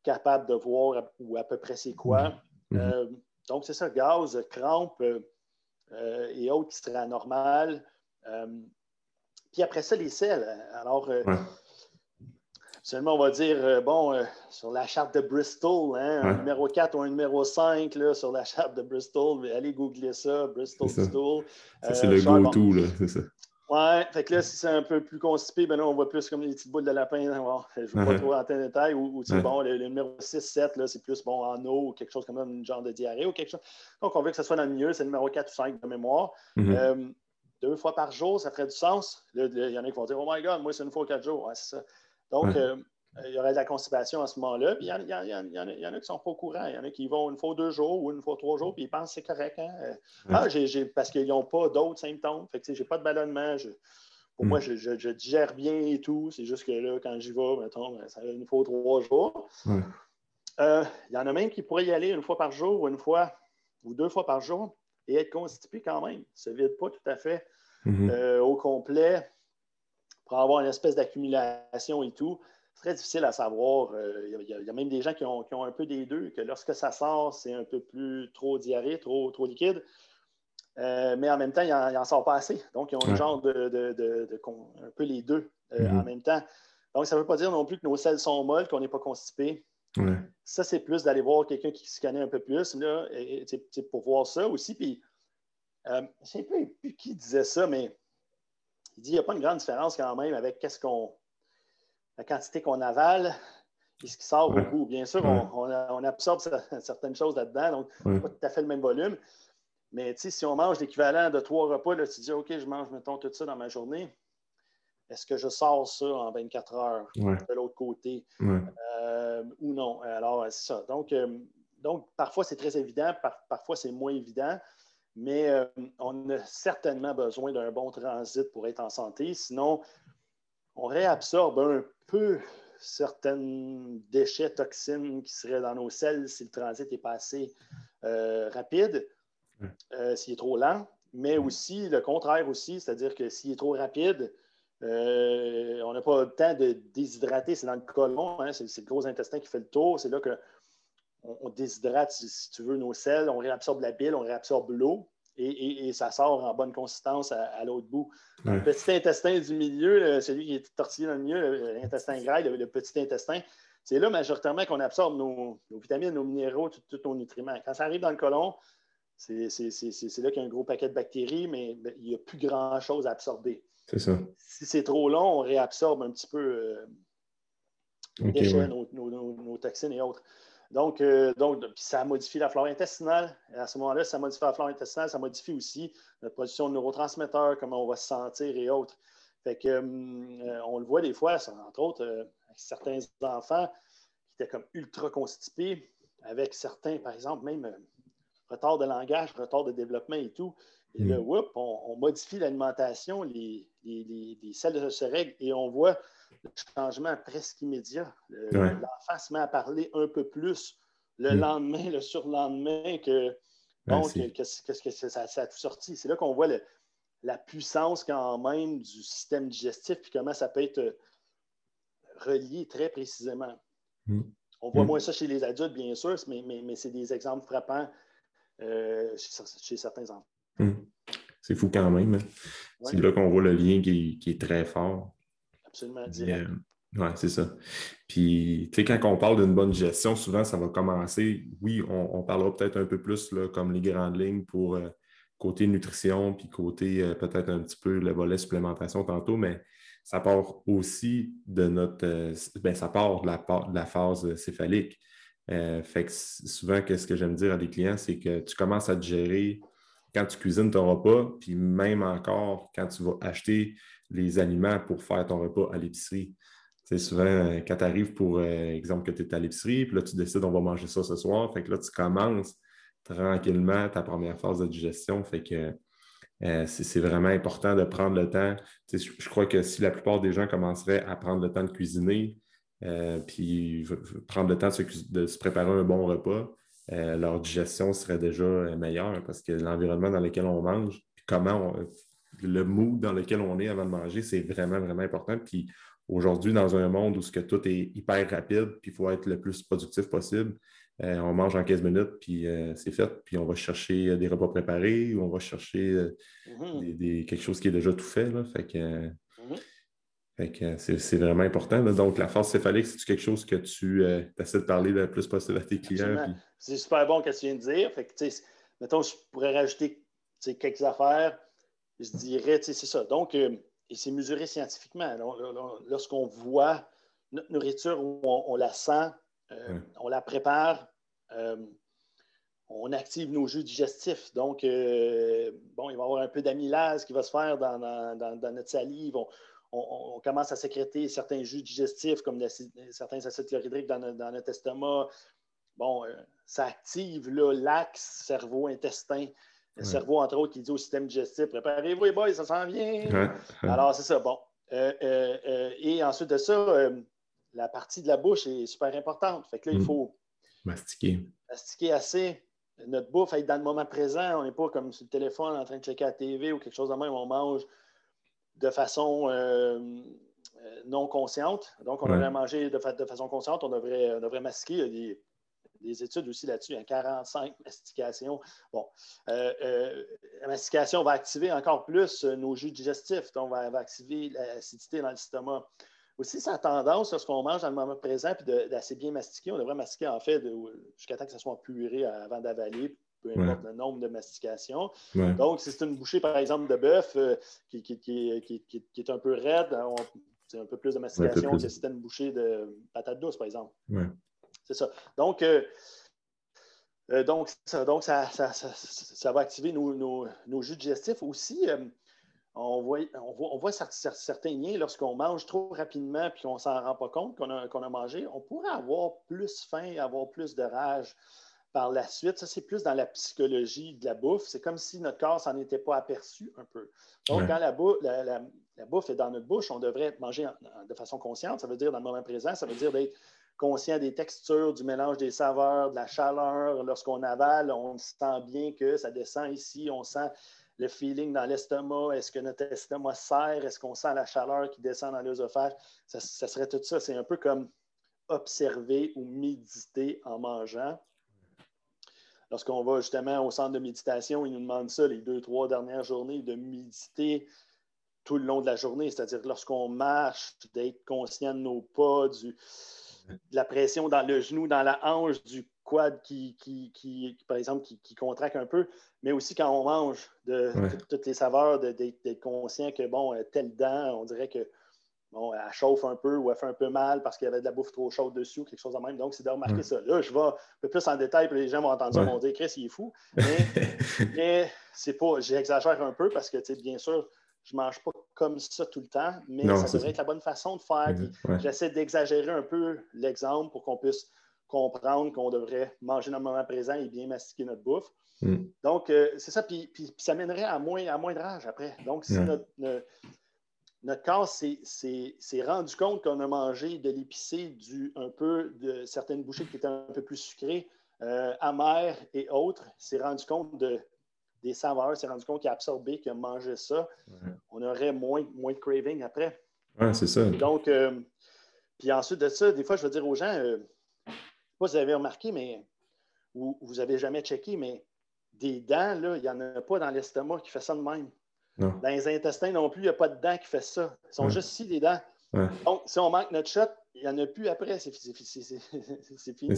capables de voir ou à peu près c'est quoi. Euh, donc, c'est ça, gaz, crampes. Euh, et autres qui seraient anormales. Euh, puis après ça, les sels. Alors, euh, seulement on va dire, bon, sur la charte de Bristol, hein, un numéro 4 ou un numéro 5 là, sur la charte de Bristol, allez googler ça, Bristol Stool. Ça, c'est le go-to, là, c'est ça. Ouais, fait que là, si c'est un peu plus constipé, ben là, on voit plus comme des petites boules de lapin. Hein, je ne veux pas trop rentrer en détail. Ou, ou bon, le, numéro 6, 7, là, c'est plus bon en eau ou quelque chose comme une genre de diarrhée ou quelque chose. Donc, on veut que ce soit dans le milieu, c'est le numéro 4 ou 5 de mémoire. Mm-hmm. Euh, deux fois par jour, ça ferait du sens. Il y en a qui vont dire Oh my God, moi, c'est une fois quatre jours. Ouais, c'est ça. Donc, euh, il y aurait de la constipation à ce moment-là. Puis il y, en, a, qui ne sont pas au courant. Il y en a qui vont une fois deux jours ou une fois trois jours, puis ils pensent que c'est correct. Hein? Ah, parce qu'ils n'ont pas d'autres symptômes. Fait que, j'ai pas de ballonnement. Pour moi, hmm. je, digère bien et tout. C'est juste que là, quand j'y vais, mettons, ben, ça une fois trois jours. Euh, il y en a même qui pourraient y aller une fois par jour ou une fois ou deux fois par jour et être constipé quand même. Ne vide pas tout à fait hmm. euh, au complet pour avoir une espèce d'accumulation et tout. C'est très difficile à savoir. Euh, il y, a même des gens qui ont, un peu des deux, que lorsque ça sort, c'est un peu plus trop diarrhée, trop, trop liquide. Euh, mais en même temps, il n'en sort pas assez. Donc, ils ont un genre de, un peu les deux euh, en mhm. même temps. Donc, ça ne veut pas dire non plus que nos selles sont molles, qu'on n'est pas constipé. Ça, c'est plus d'aller voir quelqu'un qui se connaît un peu plus, là, pour voir ça aussi. Puis, euh, je ne sais plus qui disait ça, mais il dit qu'il n'y a pas une grande différence quand même avec qu'est-ce qu'on, la quantité qu'on avale et ce qui sort au bout. Bien sûr, on, absorbe certaines choses là-dedans, donc pas tout à fait le même volume. Mais si on mange l'équivalent de trois repas, là, tu dis OK, je mange, mettons, tout ça dans ma journée. Est-ce que je sors ça en 24 heures de l'autre côté? Ou non? Alors, c'est ça. Donc, donc parfois, c'est très évident, parfois, c'est moins évident. Mais on a certainement besoin d'un bon transit pour être en santé. Sinon, on réabsorbe un peu certains déchets, toxines qui seraient dans nos selles si le transit n'est pas assez euh, rapide, euh, s'il est trop lent, mais aussi le contraire aussi, c'est-à-dire que s'il est trop rapide, euh, on n'a pas le temps de déshydrater, c'est dans le côlon, hein, c'est, le gros intestin qui fait le tour, c'est là qu'on on déshydrate, si, tu veux, nos selles, on réabsorbe la bile, on réabsorbe l'eau et, ça sort en bonne consistance à, l'autre bout. Le petit intestin du milieu, celui qui est tortillé dans le milieu, l'intestin gras, le, petit intestin, c'est là majoritairement qu'on absorbe nos, vitamines, nos minéraux, tous nos nutriments. Quand ça arrive dans le côlon, c'est là qu'il y a un gros paquet de bactéries, mais il n'y a plus grand-chose à absorber. C'est ça. Si c'est trop long, on réabsorbe un petit peu euh, déchets, nos, toxines et autres. Donc, euh, donc ça modifie la flore intestinale. à ce moment-là, ça modifie la flore intestinale, ça modifie aussi notre production de neurotransmetteurs, comment on va se sentir et autres. Fait que, euh, on le voit des fois, entre autres, euh, avec certains enfants qui étaient comme ultra constipés, avec certains, par exemple, même retard de langage, retard de développement et tout. Et là, mm. on, modifie l'alimentation, les, les, les, les, selles de ce règle, et on voit le changement presque immédiat. L'enfant se met à parler un peu plus le mm. lendemain, le surlendemain, que qu'est-ce que, ça, a tout sorti. C'est là qu'on voit la puissance quand même du système digestif, puis comment ça peut être euh, relié très précisément. Mm. On voit mm. moins ça chez les adultes, bien sûr, mais, mais, c'est des exemples frappants euh, chez, certains enfants. C'est fou quand même. Hein. C'est là qu'on voit le lien qui est très fort. Absolument direct. oui, c'est ça. Puis, tu sais, quand on parle d'une bonne gestion, souvent, ça va commencer. Oui, on, parlera peut-être un peu plus là, comme les grandes lignes pour euh, côté nutrition, puis côté euh, peut-être un petit peu le volet supplémentation tantôt, mais ça part aussi de notre. Euh, ben, ça part de la, de la phase céphalique. fait que souvent, qu'est-ce que j'aime dire à des clients, c'est que tu commences à te gérer quand tu cuisines ton repas, puis même encore quand tu vas acheter les aliments pour faire ton repas à l'épicerie. C'est souvent, euh, quand tu arrives pour euh, exemple que tu es à l'épicerie, puis là, tu décides on va manger ça ce soir. Fait que là, tu commences tranquillement ta première phase de digestion. Fait que euh, c'est vraiment important de prendre le temps. Je, crois que si la plupart des gens commenceraient à prendre le temps de cuisiner, puis prendre le temps de se, préparer un bon repas, leur digestion serait déjà meilleure parce que l'environnement dans lequel on mange, comment on, le mood dans lequel on est avant de manger, c'est vraiment, vraiment important. Puis aujourd'hui, dans un monde où ce que tout est hyper rapide, puis il faut être le plus productif possible, euh, on mange en 15 minutes, puis euh, c'est fait. Puis on va chercher des repas préparés ou on va chercher euh, mm-hmm. quelque chose qui est déjà tout fait. Là. Fait que. C'est vraiment important. Donc, la force céphalique, c'est quelque chose que tu essaies de parler le plus possible à tes clients. C'est super bon ce que tu viens de dire. Fait que, mettons, je pourrais rajouter quelques affaires je dirais, c'est ça. Donc, euh, et c'est mesuré scientifiquement. Lorsqu'on voit notre nourriture, on, la sent, euh, on la prépare, euh, on active nos jus digestifs. Donc, bon, il va y avoir un peu d'amylase qui va se faire dans, notre salive. On, commence à sécréter certains jus digestifs, comme certains acides chlorhydriques dans, dans, notre estomac. Bon, ça active l'axe cerveau-intestin. Le cerveau, entre autres, qui dit au système digestif Préparez-vous, les boys, ça s'en vient. Alors, c'est ça. Bon. Euh, euh, euh, et ensuite de ça, la partie de la bouche est super importante. Fait que là, il mm. faut mastiquer. Mastiquer assez. Notre bouffe, être dans le moment présent. On n'est pas comme sur le téléphone en train de checker la TV ou quelque chose de même. On mange de façon non consciente. Donc, on devrait manger de, de, façon consciente. On devrait, on devrait mastiquer. Il y a des des études aussi là-dessus, un 45 mastications. Bon, euh, euh, la mastication va activer encore plus euh, nos jus digestifs, donc va, va activer l'acidité dans l'estomac. Aussi, ça a tendance, lorsqu'on mange dans le moment présent, puis d'assez bien mastiquer, on devrait mastiquer en fait jusqu'à temps que ça soit puré avant d'avaler, peu importe le nombre de mastications. Donc, si c'est une bouchée, par exemple, de bœuf qui, qui, est un peu raide, c'est un peu plus de mastication que si c'était une bouchée de patate douce, par exemple. C'est ça. Donc, euh, euh, donc, ça, donc ça, ça, va activer nos, jus digestifs. Aussi, euh, on voit, on voit, certains liens lorsqu'on mange trop rapidement puis qu'on ne s'en rend pas compte qu'on a, a, mangé. On pourrait avoir plus faim, avoir plus de rage par la suite. Ça, c'est plus dans la psychologie de la bouffe. C'est comme si notre corps s'en était pas aperçu un peu. Donc, quand la, bouffe, est dans notre bouche, on devrait manger de façon consciente. Ça veut dire dans le moment présent, ça veut dire d'être conscient des textures, du mélange des saveurs, de la chaleur. Lorsqu'on avale, on sent bien que ça descend ici, on sent le feeling dans l'estomac, est-ce que notre estomac serre, est-ce qu'on sent la chaleur qui descend dans l'œsophage, ça, ça, serait tout ça. C'est un peu comme observer ou méditer en mangeant. Lorsqu'on va justement au centre de méditation, ils nous demandent ça les deux, trois dernières journées, de méditer tout le long de la journée, c'est-à-dire lorsqu'on marche, d'être conscient de nos pas, du, de la pression dans le genou, dans la hanche, du quad qui, qui, par exemple, qui, contracte un peu, mais aussi quand on mange de, toutes les saveurs, d'être conscient que, bon, euh, telle dent, on dirait que bon, elle chauffe un peu ou elle fait un peu mal parce qu'il y avait de la bouffe trop chaude dessus ou quelque chose de même. Donc, c'est de remarquer ça. Là, je vais un peu plus en détail, puis les gens vont entendre ça, vont dire Chris, il est fou. Mais, c'est pas, j'exagère un peu parce que, tu sais, bien sûr, je ne mange pas comme ça tout le temps, mais ça devrait être la bonne façon de faire. J'essaie d'exagérer un peu l'exemple pour qu'on puisse comprendre qu'on devrait manger dans le moment présent et bien mastiquer notre bouffe. Mm. Donc, euh, c'est ça. Puis, ça mènerait à moins, à moins de rage après. Donc, si notre, notre, corps s'est rendu compte qu'on a mangé de l'épicé, du, un peu de certaines bouchées qui étaient un peu plus sucrées, euh, amères et autres, s'est rendu compte de, des saveurs, s'est rendu compte qu'il a absorbé, qu'il a mangé ça, on aurait moins, moins de craving après. Oui, c'est ça. Donc, euh, puis ensuite de ça, des fois, je veux dire aux gens, pas si vous avez remarqué, mais ou vous n'avez jamais checké, mais des dents, là, il n'y en a pas dans l'estomac qui fait ça de même. Dans les intestins non plus, il n'y a pas de dents qui fait ça. Ils sont juste ici, des dents. Donc, si on manque notre shot, il n'y en a plus après, c'est fini.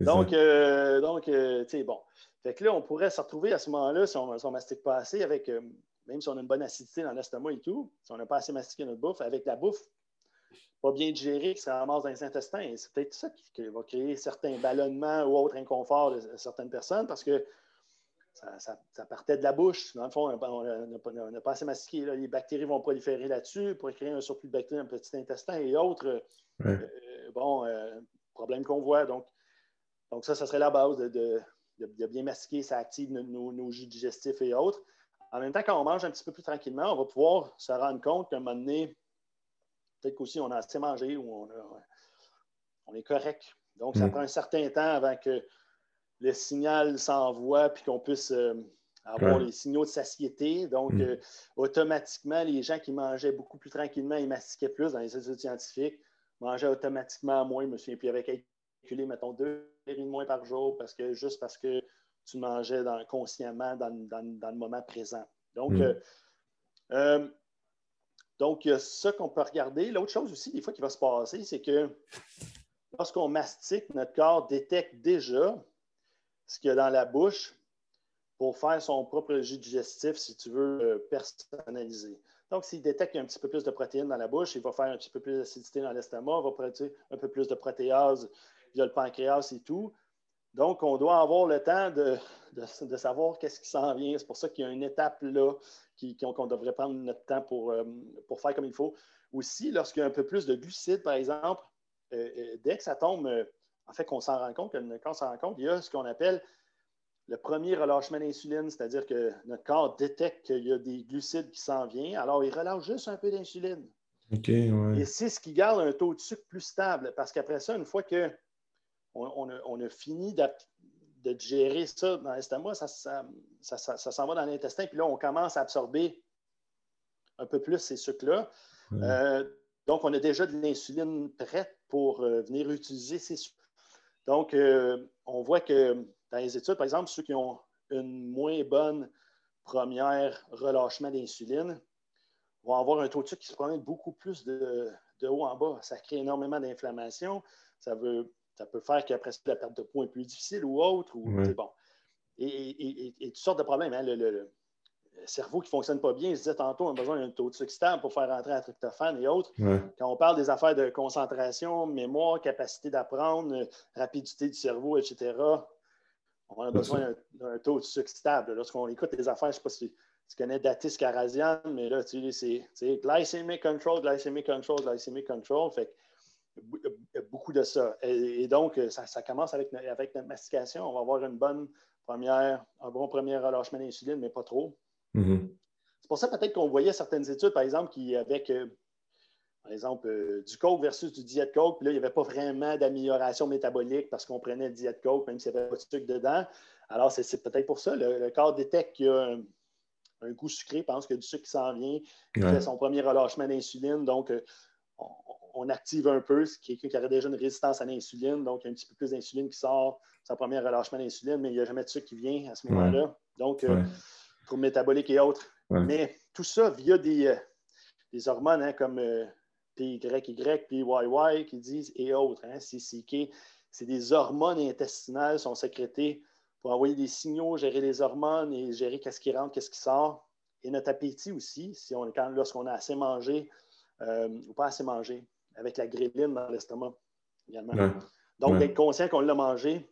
donc, euh, donc euh, tu sais, bon. Fait que là, on pourrait se retrouver à ce moment-là, si on ne mastique pas assez, avec, euh, même si on a une bonne acidité dans l'estomac et tout, si on n'a pas assez mastiqué notre bouffe, avec la bouffe pas bien digéré, que ça ramasse dans les intestins. C'est peut-être ça qui, va créer certains ballonnements ou autres inconforts de certaines personnes parce que ça, partait de la bouche. Dans le fond, on n'a pas assez mastiqué. Les bactéries vont proliférer là-dessus pour créer un surplus de bactéries dans le petit intestin et autres. Euh, bon, euh, problème qu'on voit. Donc, donc, ça, ça serait la base de, bien mastiquer. Ça active nos, nos, jus digestifs et autres. En même temps, quand on mange un petit peu plus tranquillement, on va pouvoir se rendre compte qu'à un moment donné, Peut-être qu'aussi on a assez mangé ou on, est correct. Donc, ça mm. prend un certain temps avant que le signal s'envoie puis qu'on puisse euh, avoir les signaux de satiété. Donc, mm. euh, automatiquement, les gens qui mangeaient beaucoup plus tranquillement et mastiquaient plus dans les études scientifiques mangeaient automatiquement moins. Je me souviens, puis avec calculé, mettons, deux de moins par jour parce que juste parce que tu mangeais consciemment dans, le moment présent. Donc, mm. euh, donc, il y a ça qu'on peut regarder. L'autre chose aussi, des fois, qui va se passer, c'est que lorsqu'on mastique, notre corps détecte déjà ce qu'il y a dans la bouche pour faire son propre jus digestif, si tu veux, euh, personnaliser. Donc, s'il détecte qu'il y a un petit peu plus de protéines dans la bouche, il va faire un petit peu plus d'acidité dans l'estomac, va produire un peu plus de protéase via le pancréas et tout. Donc, on doit avoir le temps de, savoir qu'est-ce qui s'en vient. C'est pour ça qu'il y a une étape là qu'on devrait prendre notre temps pour, euh, pour faire comme il faut. Aussi, lorsqu'il y a un peu plus de glucides, par exemple, euh, dès que ça tombe, en fait, qu'on s'en rend compte, que notre corps s'en rend compte, il y a ce qu'on appelle le premier relâchement d'insuline, c'est-à-dire que notre corps détecte qu'il y a des glucides qui s'en viennent, alors il relâche juste un peu d'insuline. Et c'est ce qui garde un taux de sucre plus stable, parce qu'après ça, une fois qu'on on a, fini de digérer ça dans l'estomac, ça, ça, s'en va dans l'intestin, puis là, on commence à absorber un peu plus ces sucres-là. Euh, donc, on a déjà de l'insuline prête pour euh, venir utiliser ces sucres. Donc, euh, on voit que dans les études, par exemple, ceux qui ont une moins bonne première relâchement d'insuline vont avoir un taux de sucre qui se promène beaucoup plus de, de haut en bas. Ça crée énormément d'inflammation. Ça veut ça peut faire qu'après la perte de poids est plus difficile ou autre. Ou, bon. Et, toutes sortes de problèmes. Hein. Le, cerveau qui ne fonctionne pas bien, je disais tantôt, on a besoin d'un taux de sucre stable pour faire rentrer un tryptophane et autres. Quand on parle des affaires de concentration, mémoire, capacité d'apprendre, rapidité du cerveau, etc., on a besoin d'un taux de sucre stable. Lorsqu'on écoute des affaires, je ne sais pas si tu connais Datis Karazian, mais là, tu sais, c'est glycemic control, glycemic control, glycemic control. Fait beaucoup de ça. Et, donc, ça, commence avec, avec notre mastication. On va avoir une bonne première, un bon premier relâchement d'insuline, mais pas trop. Mm-hmm. C'est pour ça peut-être qu'on voyait certaines études, par exemple, qui avec euh, par exemple, euh, du coke versus du diet coke, puis là, il n'y avait pas vraiment d'amélioration métabolique parce qu'on prenait le diet coke, même s'il n'y avait pas de sucre dedans. Alors, c'est peut-être pour ça. Le, corps détecte qu'il y a un, goût sucré, pense qu'il y a du sucre qui s'en vient, il fait son premier relâchement d'insuline. Donc, euh, on, active un peu, ce quelqu'un qui aurait déjà une résistance à l'insuline, donc il y a un petit peu plus d'insuline qui sort, son premier relâchement d'insuline, mais il n'y a jamais de sucre qui vient à ce moment-là. Donc, troubles métaboliques et autres. Mais tout ça via des, des hormones hein, comme PYY, PYY qui disent et autres, hein, CCK. C'est des hormones intestinales sont sécrétées pour envoyer des signaux, gérer les hormones et gérer qu'est-ce qui rentre, qu'est-ce qui sort. Et notre appétit aussi, si on, quand, lorsqu'on a assez mangé euh, ou pas assez mangé, avec la gréline dans l'estomac également. Donc, d'être conscient qu'on l'a mangé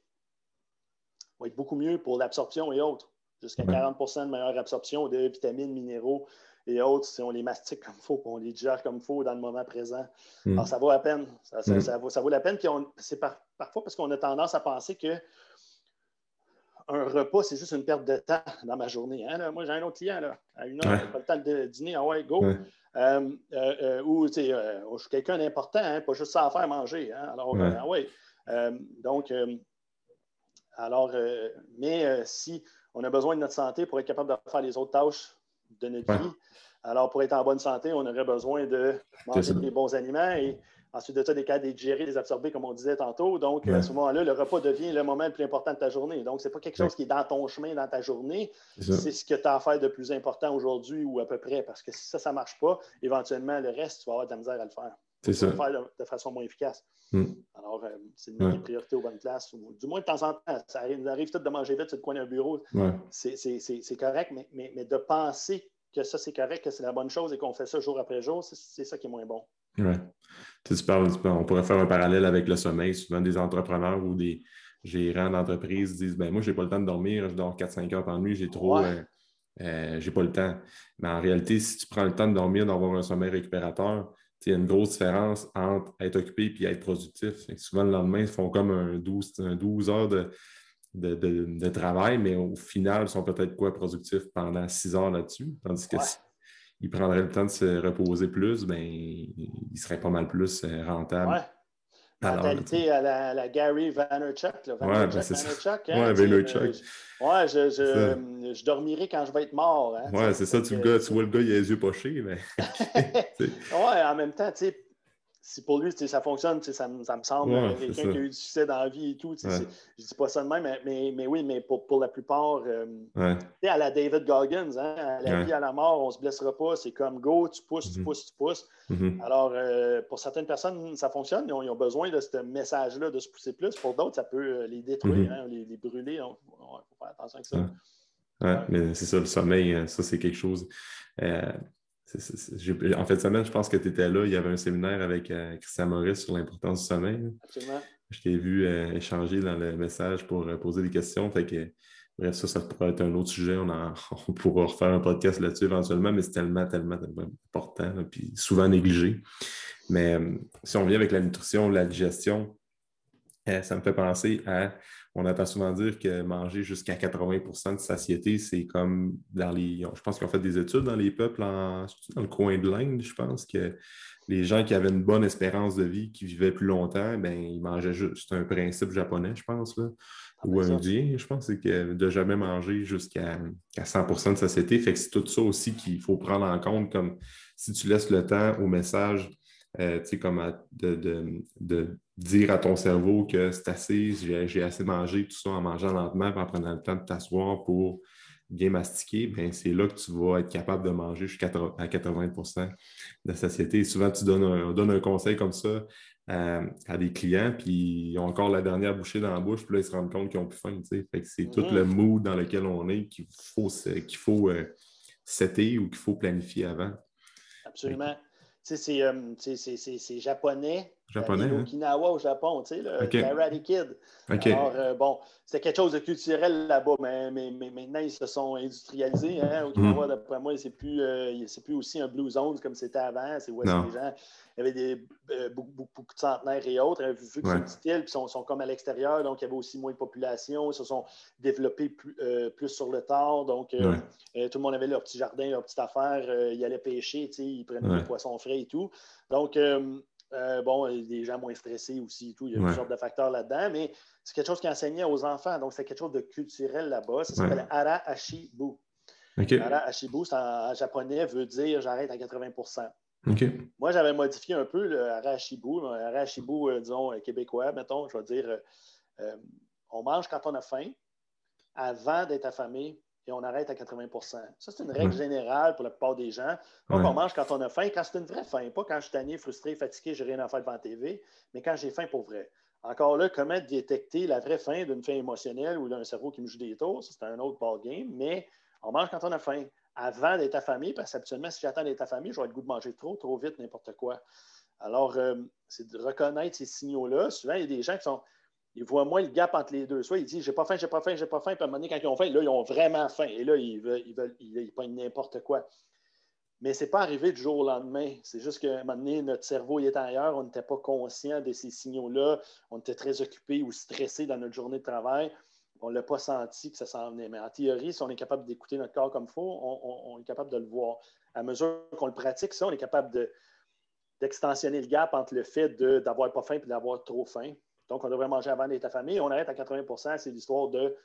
va être beaucoup mieux pour l'absorption et autres. Jusqu'à 40% de meilleure absorption de vitamines, minéraux, et autres, si on les mastique comme il faut, on les digère comme il faut dans le moment présent. Hmm. Alors, ça vaut la peine. Ça, hmm. vaut, la peine. Puis c'est parfois parce qu'on a tendance à penser que un repas, c'est juste une perte de temps dans ma journée. Hein, moi, j'ai un autre client, là, à une heure, pas le temps de dîner, ah ouais, go. Euh, euh, euh, ou, tu sais, je suis quelqu'un d'important, hein, pas juste ça à faire manger. Hein, alors, ah ouais. donc, alors, mais si on a besoin de notre santé pour être capable de faire les autres tâches de notre vie, alors, pour être en bonne santé, on aurait besoin de manger des bons aliments et ensuite de ça, des cas de digérer, des absorber, comme on disait tantôt. Donc, à ce moment-là, le repas devient le moment le plus important de ta journée. Donc, ce n'est pas quelque chose qui est dans ton chemin, dans ta journée. C'est ce que tu as à faire de plus important aujourd'hui ou à peu près. Parce que si ça, ça ne marche pas, éventuellement, le reste, tu vas avoir de la misère à le faire. C'est ça. le faire de, façon moins efficace. Hmm. Alors, euh, c'est une ouais. priorité aux bonnes places. du moins, de temps en temps, ça arrive, nous arrive tout de manger vite sur le coin d'un bureau. C'est correct, mais, mais, mais de penser que ça, c'est correct, que c'est la bonne chose et qu'on fait ça jour après jour, c'est ça qui est moins bon. Oui. Tu, parles, on pourrait faire un parallèle avec le sommeil. Souvent, des entrepreneurs ou des gérants d'entreprise disent ben, Moi, je n'ai pas le temps de dormir, je dors 4-5 heures par nuit, j'ai trop. Euh, euh, j'ai pas le temps. Mais en réalité, si tu prends le temps de dormir, d'avoir un sommeil récupérateur, il y a une grosse différence entre être occupé et être productif. souvent, le lendemain, ils font comme un 12, un 12 heures de, de, travail, mais au final, ils sont peut-être quoi productifs pendant six heures là-dessus? Tandis que s'ils prendraient le temps de se reposer plus, ben, ils seraient pas mal plus euh, rentables. Ouais. Mentalité à la, la, Gary Vaynerchuk. Là. Vaynerchuk, ouais, Vaynerchuk, hein, ouais, Vaynerchuk. ouais, je, je, je, dormirai quand je vais être mort. Hein, ouais, c'est ça. Tu, le gars, tu vois le gars, il a les yeux pochés. Mais... ouais, en même temps, tu sais, si pour lui, ça fonctionne, ça, ça, me semble euh, quelqu'un qui a eu du succès dans la vie et tout. Je ne dis pas ça de même, mais, mais, oui, mais pour, pour la plupart, euh, à la David Goggins, hein, à la vie, à la mort, on ne se blessera pas. C'est comme go, tu pousses, tu mm-hmm. pousses, tu pousses. Mm-hmm. Alors, euh, pour certaines personnes, ça fonctionne. Ils ont, besoin de ce message-là, de se pousser plus. Pour d'autres, ça peut les détruire, mm-hmm. hein, les, brûler. Il faut faire attention avec ça. Oui, mais c'est ça, le sommeil, ça, c'est quelque chose en fait, semaine, je pense que tu étais là. Il y avait un séminaire avec euh, Christian Maurice sur l'importance du sommeil. Absolument. Je t'ai vu euh, échanger dans le message pour euh, poser des questions. Fait que, bref, ça, ça pourrait être un autre sujet. On, pourra refaire un podcast là-dessus éventuellement, mais c'est tellement, tellement, tellement important, puis souvent négligé. Mais si on vient avec la nutrition, la digestion, ça me fait penser à on entend souvent dire que manger jusqu'à 80% de satiété, c'est comme dans les. Je pense qu'ils ont fait des études dans les peuples, en, dans le coin de l'Inde, je pense, que les gens qui avaient une bonne espérance de vie, qui vivaient plus longtemps, ben, ils mangeaient juste. C'est un principe japonais, je pense, là, ah, ou ben, indien, je pense, c'est que de jamais manger jusqu'à 100% de satiété. Fait que c'est tout ça aussi qu'il faut prendre en compte, comme si tu laisses le temps au message euh, tu sais, comme de, dire à ton cerveau que c'est assez, j'ai assez mangé, tout ça en mangeant lentement, en prenant le temps de t'asseoir pour bien mastiquer, ben c'est là que tu vas être capable de manger jusqu'à 80% de satiété. souvent, tu donnes un, donne un conseil comme ça euh, à, des clients, puis ils ont encore la dernière bouchée dans la bouche, puis là, ils se rendent compte qu'ils n'ont plus faim. c'est tout le mood dans lequel on est qu'il faut, qu'il faut euh, setter ou qu'il faut planifier avant. Absolument. C'est japonais japonais. Hein? Okinawa au Japon, tu sais, le Karate Kid. Alors, euh, bon, c'était quelque chose de culturel là-bas, mais, mais, mais, maintenant, ils se sont industrialisés. Hein? Okinawa, mm. d'après moi, c'est plus, euh, plus aussi un blue zone comme c'était avant. C'est où les gens. Il y avait des, euh, beaucoup, beaucoup, de centenaires et autres. Vu que c'est une petite île, puis sont, sont comme à l'extérieur, donc il y avait aussi moins de population. Ils se sont développés plus, plus sur le tard. Donc, tout le monde avait leur petit jardin, leur petite affaire. ils allaient pêcher, ils prenaient des poissons frais et tout. Donc, euh, bon, des gens moins stressés aussi, tout. il y a toutes sortes de facteurs là-dedans, mais c'est quelque chose qui enseignait aux enfants. Donc, c'est quelque chose de culturel là-bas. Ça s'appelle Ara Ashibu. Ara Ashibu, en, japonais, veut dire j'arrête à 80% Moi, j'avais modifié un peu le Ara Ashibu. Ara Ashibu, euh, disons, euh, québécois, mettons, je vais dire on mange quand on a faim, avant d'être affamé, et on arrête à 80% Ça, c'est une règle générale pour la plupart des gens. Donc, on mange quand on a faim, quand c'est une vraie faim, pas quand je suis tanné, frustré, fatigué, j'ai rien à faire devant la TV, mais quand j'ai faim pour vrai. Encore là, comment détecter la vraie faim d'une faim émotionnelle ou d'un cerveau qui me joue des tours, c'est un autre ball game, mais on mange quand on a faim, avant d'être affamé, parce qu'habituellement, si j'attends d'être affamé, je vais avoir le goût de manger trop, trop vite, n'importe quoi. Alors, euh, c'est de reconnaître ces signaux-là. Souvent, il y a des gens qui sont ils voient moins le gap entre les deux. Soit ils disent j'ai pas faim, j'ai pas faim, j'ai pas faim, puis à un moment donné, quand ils ont faim, là, ils ont vraiment faim. Et là, ils veulent, ils veulent, ils, n'importe quoi. Mais ce n'est pas arrivé du jour au lendemain. C'est juste qu'à un moment donné, notre cerveau il est ailleurs, on n'était pas conscient de ces signaux-là, on était très occupé ou stressé dans notre journée de travail. On ne l'a pas senti que ça s'en venait. Mais en théorie, si on est capable d'écouter notre corps comme il faut, on, est capable de le voir. À mesure qu'on le pratique, ça, on est capable d'extensionner le gap entre le fait d'avoir pas faim et d'avoir trop faim. Donc, on devrait manger avant d'être affamé. On arrête à 80% c'est l'histoire de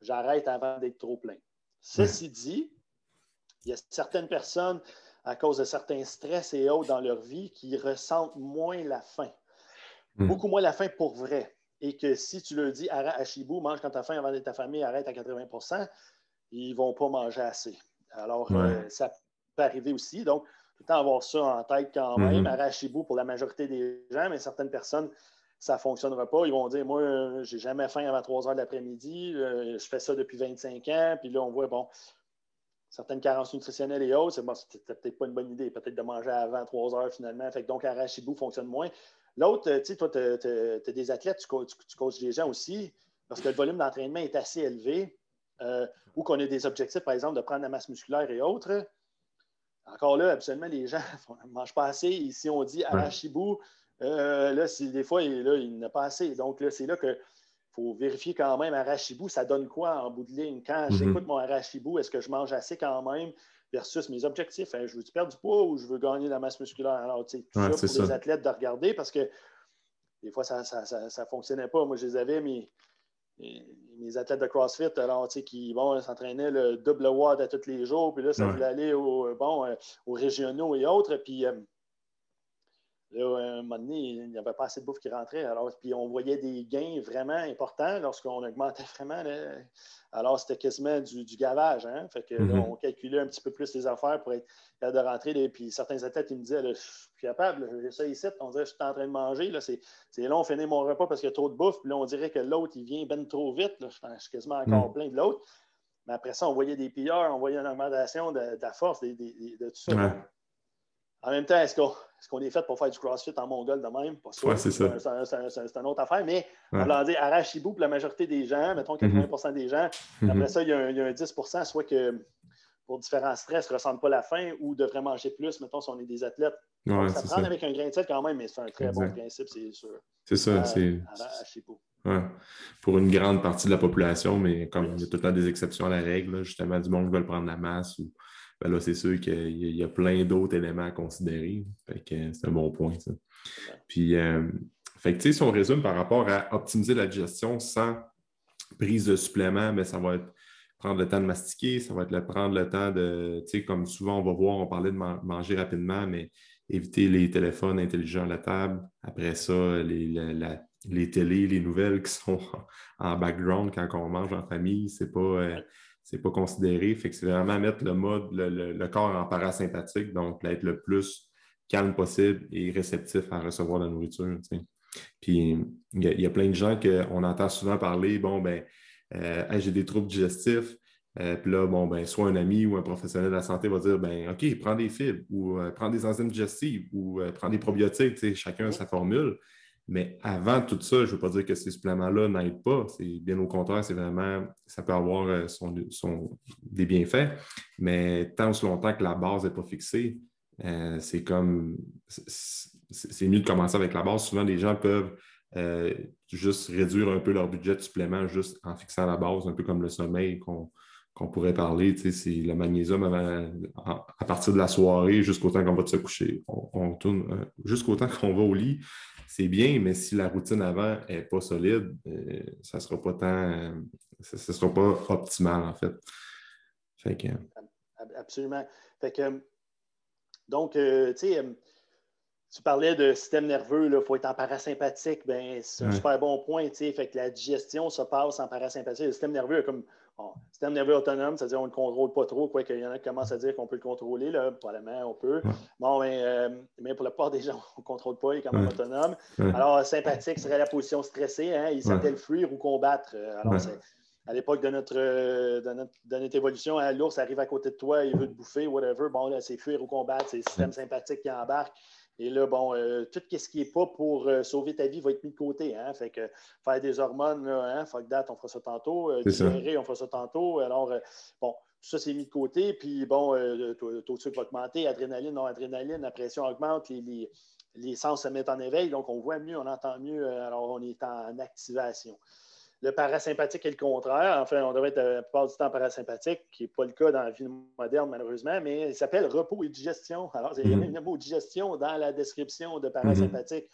j'arrête avant d'être trop plein. Ceci dit, il y a certaines personnes, à cause de certains stress et autres dans leur vie, qui ressentent moins la faim. Hmm. Beaucoup moins la faim pour vrai. Et que si tu leur dis arrête à Chibou, mange quand tu as faim avant d'être affamé, arrête à 80% ils ne vont pas manger assez. Alors, euh, ça peut arriver aussi. Donc, tout le temps avoir ça en tête quand même. Mm pour la majorité des gens, mais certaines personnes ça ne fonctionnera pas. Ils vont dire Moi, j'ai jamais faim avant 3 heures de l'après-midi, euh, je fais ça depuis 25 ans, puis là, on voit, bon, certaines carences nutritionnelles et autres, c'est bon, peut-être pas une bonne idée, peut-être de manger avant 3 heures finalement. Fait que donc, Arachibou fonctionne moins. L'autre, tu sais, toi, tu as, des athlètes, tu, coaches des gens aussi, parce que le volume d'entraînement est assez élevé, euh, ou qu'on a des objectifs, par exemple, de prendre la masse musculaire et autres. Encore là, absolument, les gens ne mangent pas assez. Ici, on dit Arachibou, euh, là, des fois, il, là, il n'a pas assez. Donc, là, c'est là qu'il faut vérifier quand même Arachibou, ça donne quoi en bout de ligne? Quand mhm. j'écoute mon Arachibou, est-ce que je mange assez quand même versus mes objectifs? Hein, je veux perdre du poids ou je veux gagner de la masse musculaire? Alors, tu sais, tout ça pour les athlètes de regarder parce que des fois, ça ne fonctionnait pas. Moi, je les avais, mes, mes athlètes de CrossFit, alors, tu sais, qui bon, s'entraînaient le double watt à tous les jours, puis là, ça voulait aller au, bon, euh, aux régionaux et autres. Puis, euh, Là, à un moment donné, il n'y avait pas assez de bouffe qui rentrait. Alors, puis on voyait des gains vraiment importants lorsqu'on augmentait vraiment. Alors, c'était quasiment du, gavage. Hein? Fait que mm-hmm. on calculait un petit peu plus les affaires pour être capable de rentrer. puis certains athlètes, ils me disaient Je suis capable, j'ai ça ici. On dirait Je suis en train de manger. C'est long, on finit mon repas parce qu'il y a trop de bouffe. Puis là, on dirait que l'autre, il vient ben trop vite. Je suis quasiment encore mm. plein de l'autre. Mais après ça, on voyait des pilleurs, on voyait une augmentation de, la force, de, tout ça. En même temps, est-ce qu'on est, fait pour faire du CrossFit en mongol de même? Oui, c'est ça. C'est une autre affaire, mais on l'a dit, Arachibou, pour la majorité des gens, mettons 80 mm-hmm. des gens, mm-hmm. après ça, il y, a un, 10% soit que pour différents stress, ne ressentent pas la faim ou devraient manger plus, mettons, si on est des athlètes. Ouais, ça prend avec un grain de sel quand même, mais c'est un très bon principe, c'est sûr. C'est ça, c'est. Ouais. Pour une grande partie de la population, mais comme il y a tout le temps des exceptions à la règle, justement, du monde qui veut prendre la masse ou ben là, c'est sûr qu'il y, a plein d'autres éléments à considérer. c'est un bon point. Puis, euh, fait si on résume par rapport à optimiser la digestion sans prise de supplément, mais ben, ça va être prendre le temps de mastiquer, ça va être prendre le temps de, tu sais, comme souvent on va voir, on parlait de manger rapidement, mais éviter les téléphones intelligents à la table. Après ça, les, les télés, les nouvelles qui sont en background quand on mange en famille, c'est pas, euh, c'est pas considéré. Fait que c'est vraiment mettre le mode, le, corps en parasympathique, donc être le plus calme possible et réceptif à recevoir la nourriture. Puis il y, a plein de gens qu'on entend souvent parler, bon, ben, euh, j'ai des troubles digestifs, Euh, puis là, bon, ben, soit un ami ou un professionnel de la santé va dire ben, OK, prends des fibres ou euh, prends des enzymes digestives ou prends des probiotiques, chacun sa formule. Mais avant tout ça, je ne veux pas dire que ces suppléments-là n'aident pas. C'est bien au contraire, c'est vraiment, ça peut avoir son, des bienfaits. Mais tant aussi longtemps que la base n'est pas fixée, c'est comme c'est mieux de commencer avec la base. Souvent, les gens peuvent juste réduire un peu leur budget de supplément juste en fixant la base, un peu comme le sommeil qu'on pourrait parler, c'est le magnésium à partir de la soirée jusqu'au temps qu'on va se coucher. On, tourne euh, jusqu'au temps qu'on va au lit, c'est bien, mais si la routine avant n'est pas solide, euh, ça ne sera pas tant, ça, sera pas optimal en fait. Absolument. donc, euh, tu sais, tu parlais de système nerveux, il faut être en parasympathique, ben, c'est un super bon point. Fait que la digestion se passe en parasympathique. Le système nerveux, comme Bon, système nerveux autonome, c'est-à-dire qu'on ne le contrôle pas trop, quoi qu'il y en a qui commencent à dire qu'on peut le contrôler, là, probablement on peut. Bon, mais, euh, mais, pour la plupart des gens, on ne contrôle pas, il est quand même autonome. Alors, sympathique serait la position stressée, hein, il s'appelle fuir ou combattre. Euh, alors, à l'époque de notre, de notre, de notre évolution, hein, l'ours arrive à côté de toi, il veut te bouffer, whatever. Bon, là, c'est fuir ou combattre, c'est le système sympathique qui embarque. Et là, bon, euh, tout ce qui n'est pas pour euh, sauver ta vie va être mis de côté. Hein? Fait que faire des hormones, là, hein? fuck that, on fera ça tantôt. Euh, on fera ça tantôt. Alors, bon, tout ça, c'est mis de côté. Puis, bon, le taux de sucre va augmenter, adrénaline, non-adrénaline, la pression augmente, les, les, sens se mettent en éveil. Donc, on voit mieux, on entend mieux. alors, on est en activation. Le parasympathique est le contraire. Enfin, on devrait être la plupart du temps parasympathique, qui n'est pas le cas dans la vie moderne, malheureusement, mais il s'appelle repos et digestion. Alors, il y a même le mot digestion dans la description de parasympathique.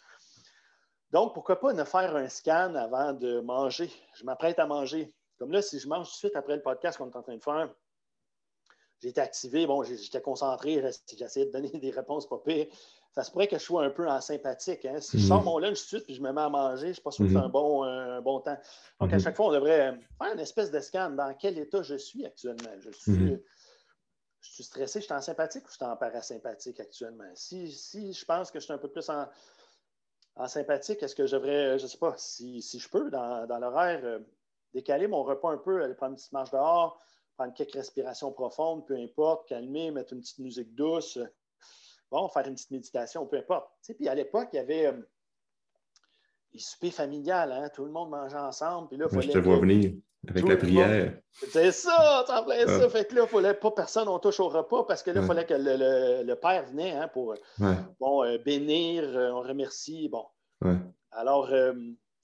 Donc, pourquoi pas ne faire un scan avant de manger? Je m'apprête à manger. Comme là, si je mange tout de suite après le podcast qu'on est en train de faire, j'ai été activé, bon, j'étais concentré, j'essayais de donner des réponses pas pires ça se pourrait que je sois un peu en sympathique. Hein. Si je sors mhm. mon lunch tout de suite et je me mets à manger, je ne suis pas sûr que c'est mhm. un bon, un bon temps. Donc, à mhm. chaque fois, on devrait faire une espèce de scan dans quel état je suis actuellement? Je suis, je suis stressé, je suis en sympathique ou je suis en parasympathique actuellement? Si, si je pense que je suis un peu plus en, en sympathique, est-ce que je devrais, je ne sais pas, si, si, je peux, dans, dans l'horaire, euh, décaler mon repas un peu, aller prendre une petite marche dehors, prendre quelques respirations profondes, peu importe, calmer, mettre une petite musique douce bon, faire une petite méditation, peu importe. puis à l'époque, il y avait euh, les soupers familiales, hein? tout le monde mangeait ensemble. Puis là, fallait je te vois venir avec la prière. C'est ça, ça plaît ça. Fait que là, il fallait pas personne, on touche au repas parce que là, il fallait que le, père venait hein, pour bon, euh, bénir, euh, on remercie. Bon. Alors,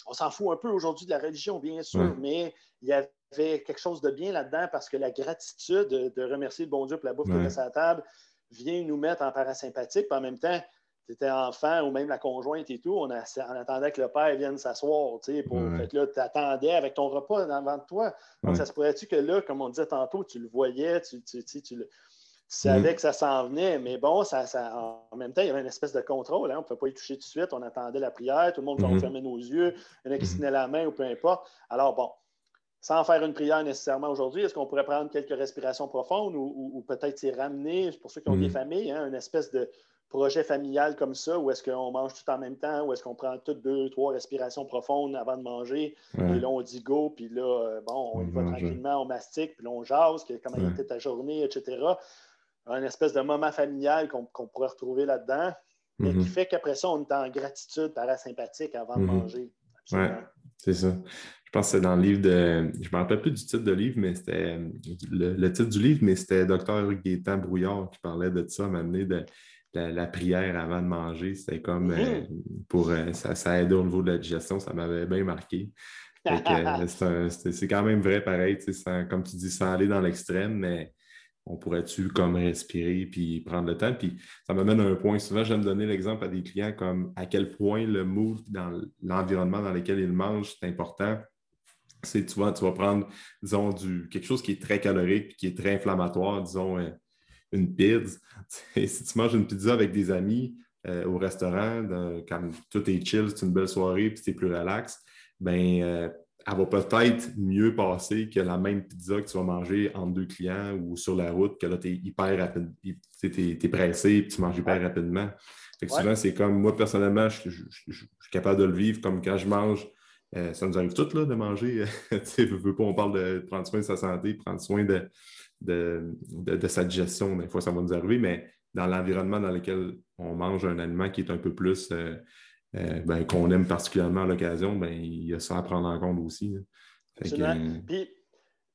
on s'en fout un peu aujourd'hui de la religion, bien sûr, mais il y avait quelque chose de bien là-dedans parce que la gratitude de, remercier le bon Dieu pour la bouffe qui était à la table, vient nous mettre en parasympathique, puis en même temps, tu étais enfant ou même la conjointe et tout, on, attendait que le père vienne s'asseoir. Pour... Fait que là, tu attendais avec ton repas devant toi. Donc, ça se pourrait-tu que là, comme on disait tantôt, tu le voyais, tu, tu, tu, savais que ça s'en venait, mais bon, ça, ça, en même temps, il y avait une espèce de contrôle. Hein. On ne pouvait pas y toucher tout de suite. On attendait la prière, tout le monde mm fermait nos yeux, il y en a qui se tenaient la main ou peu importe. Alors, bon, sans faire une prière nécessairement aujourd'hui, est-ce qu'on pourrait prendre quelques respirations profondes ou, peut-être s'y ramener, pour ceux qui ont des mm. familles, hein, une espèce de projet familial comme ça, où est-ce qu'on mange tout en même temps, ou est-ce qu'on prend toutes deux, trois respirations profondes avant de manger, puis là on dit go, puis là, euh, bon, on y va tranquillement, on mastique, puis là on jase, comment ouais. était ta journée, etc. Un espèce de moment familial qu'on pourrait retrouver là-dedans, mais qui mm-hmm. fait qu'après ça, on est en gratitude parasympathique avant de mm-hmm. manger. Oui, c'est ça. Je pense que c'est dans le livre de. Je ne me rappelle plus du titre de livre, mais c'était. Le, titre du livre, mais c'était Docteur Gaétan Brouillard qui parlait de ça, m'amener de la, prière avant de manger. C'était comme euh, mm-hmm. pour. Euh, ça, ça aidait au niveau de la digestion, ça m'avait bien marqué. Euh, c'est quand même vrai, pareil, comme tu dis, sans aller dans l'extrême, mais on pourrait-tu comme respirer puis prendre le temps? Puis ça m'amène à un point. Souvent, j'aime donner l'exemple à des clients comme à quel point le mood dans l'environnement dans lequel ils mangent, c'est important c'est tu vas, tu vas prendre, disons, du, quelque chose qui est très calorique, qui est très inflammatoire, disons, euh, une pizza. si tu manges une pizza avec des amis euh, au restaurant, quand tout est chill, c'est une belle soirée, puis c'est plus relax, ben euh, elle va peut-être mieux passer que la même pizza que tu vas manger entre deux clients ou sur la route, que là, tu es hyper rapide, tu es, pressé, puis tu manges hyper rapidement. Fait souvent, c'est comme, moi, personnellement, je, je, suis capable de le vivre comme quand je mange euh, ça nous arrive tout là, de manger. tu veux pas, on parle de prendre soin de sa santé, prendre soin de, de, sa digestion. Des fois, ça va nous arriver, mais dans l'environnement dans lequel on mange un aliment qui est un peu plus euh, euh, ben, qu'on aime particulièrement à l'occasion, ben, il y a ça à prendre en compte aussi. puis,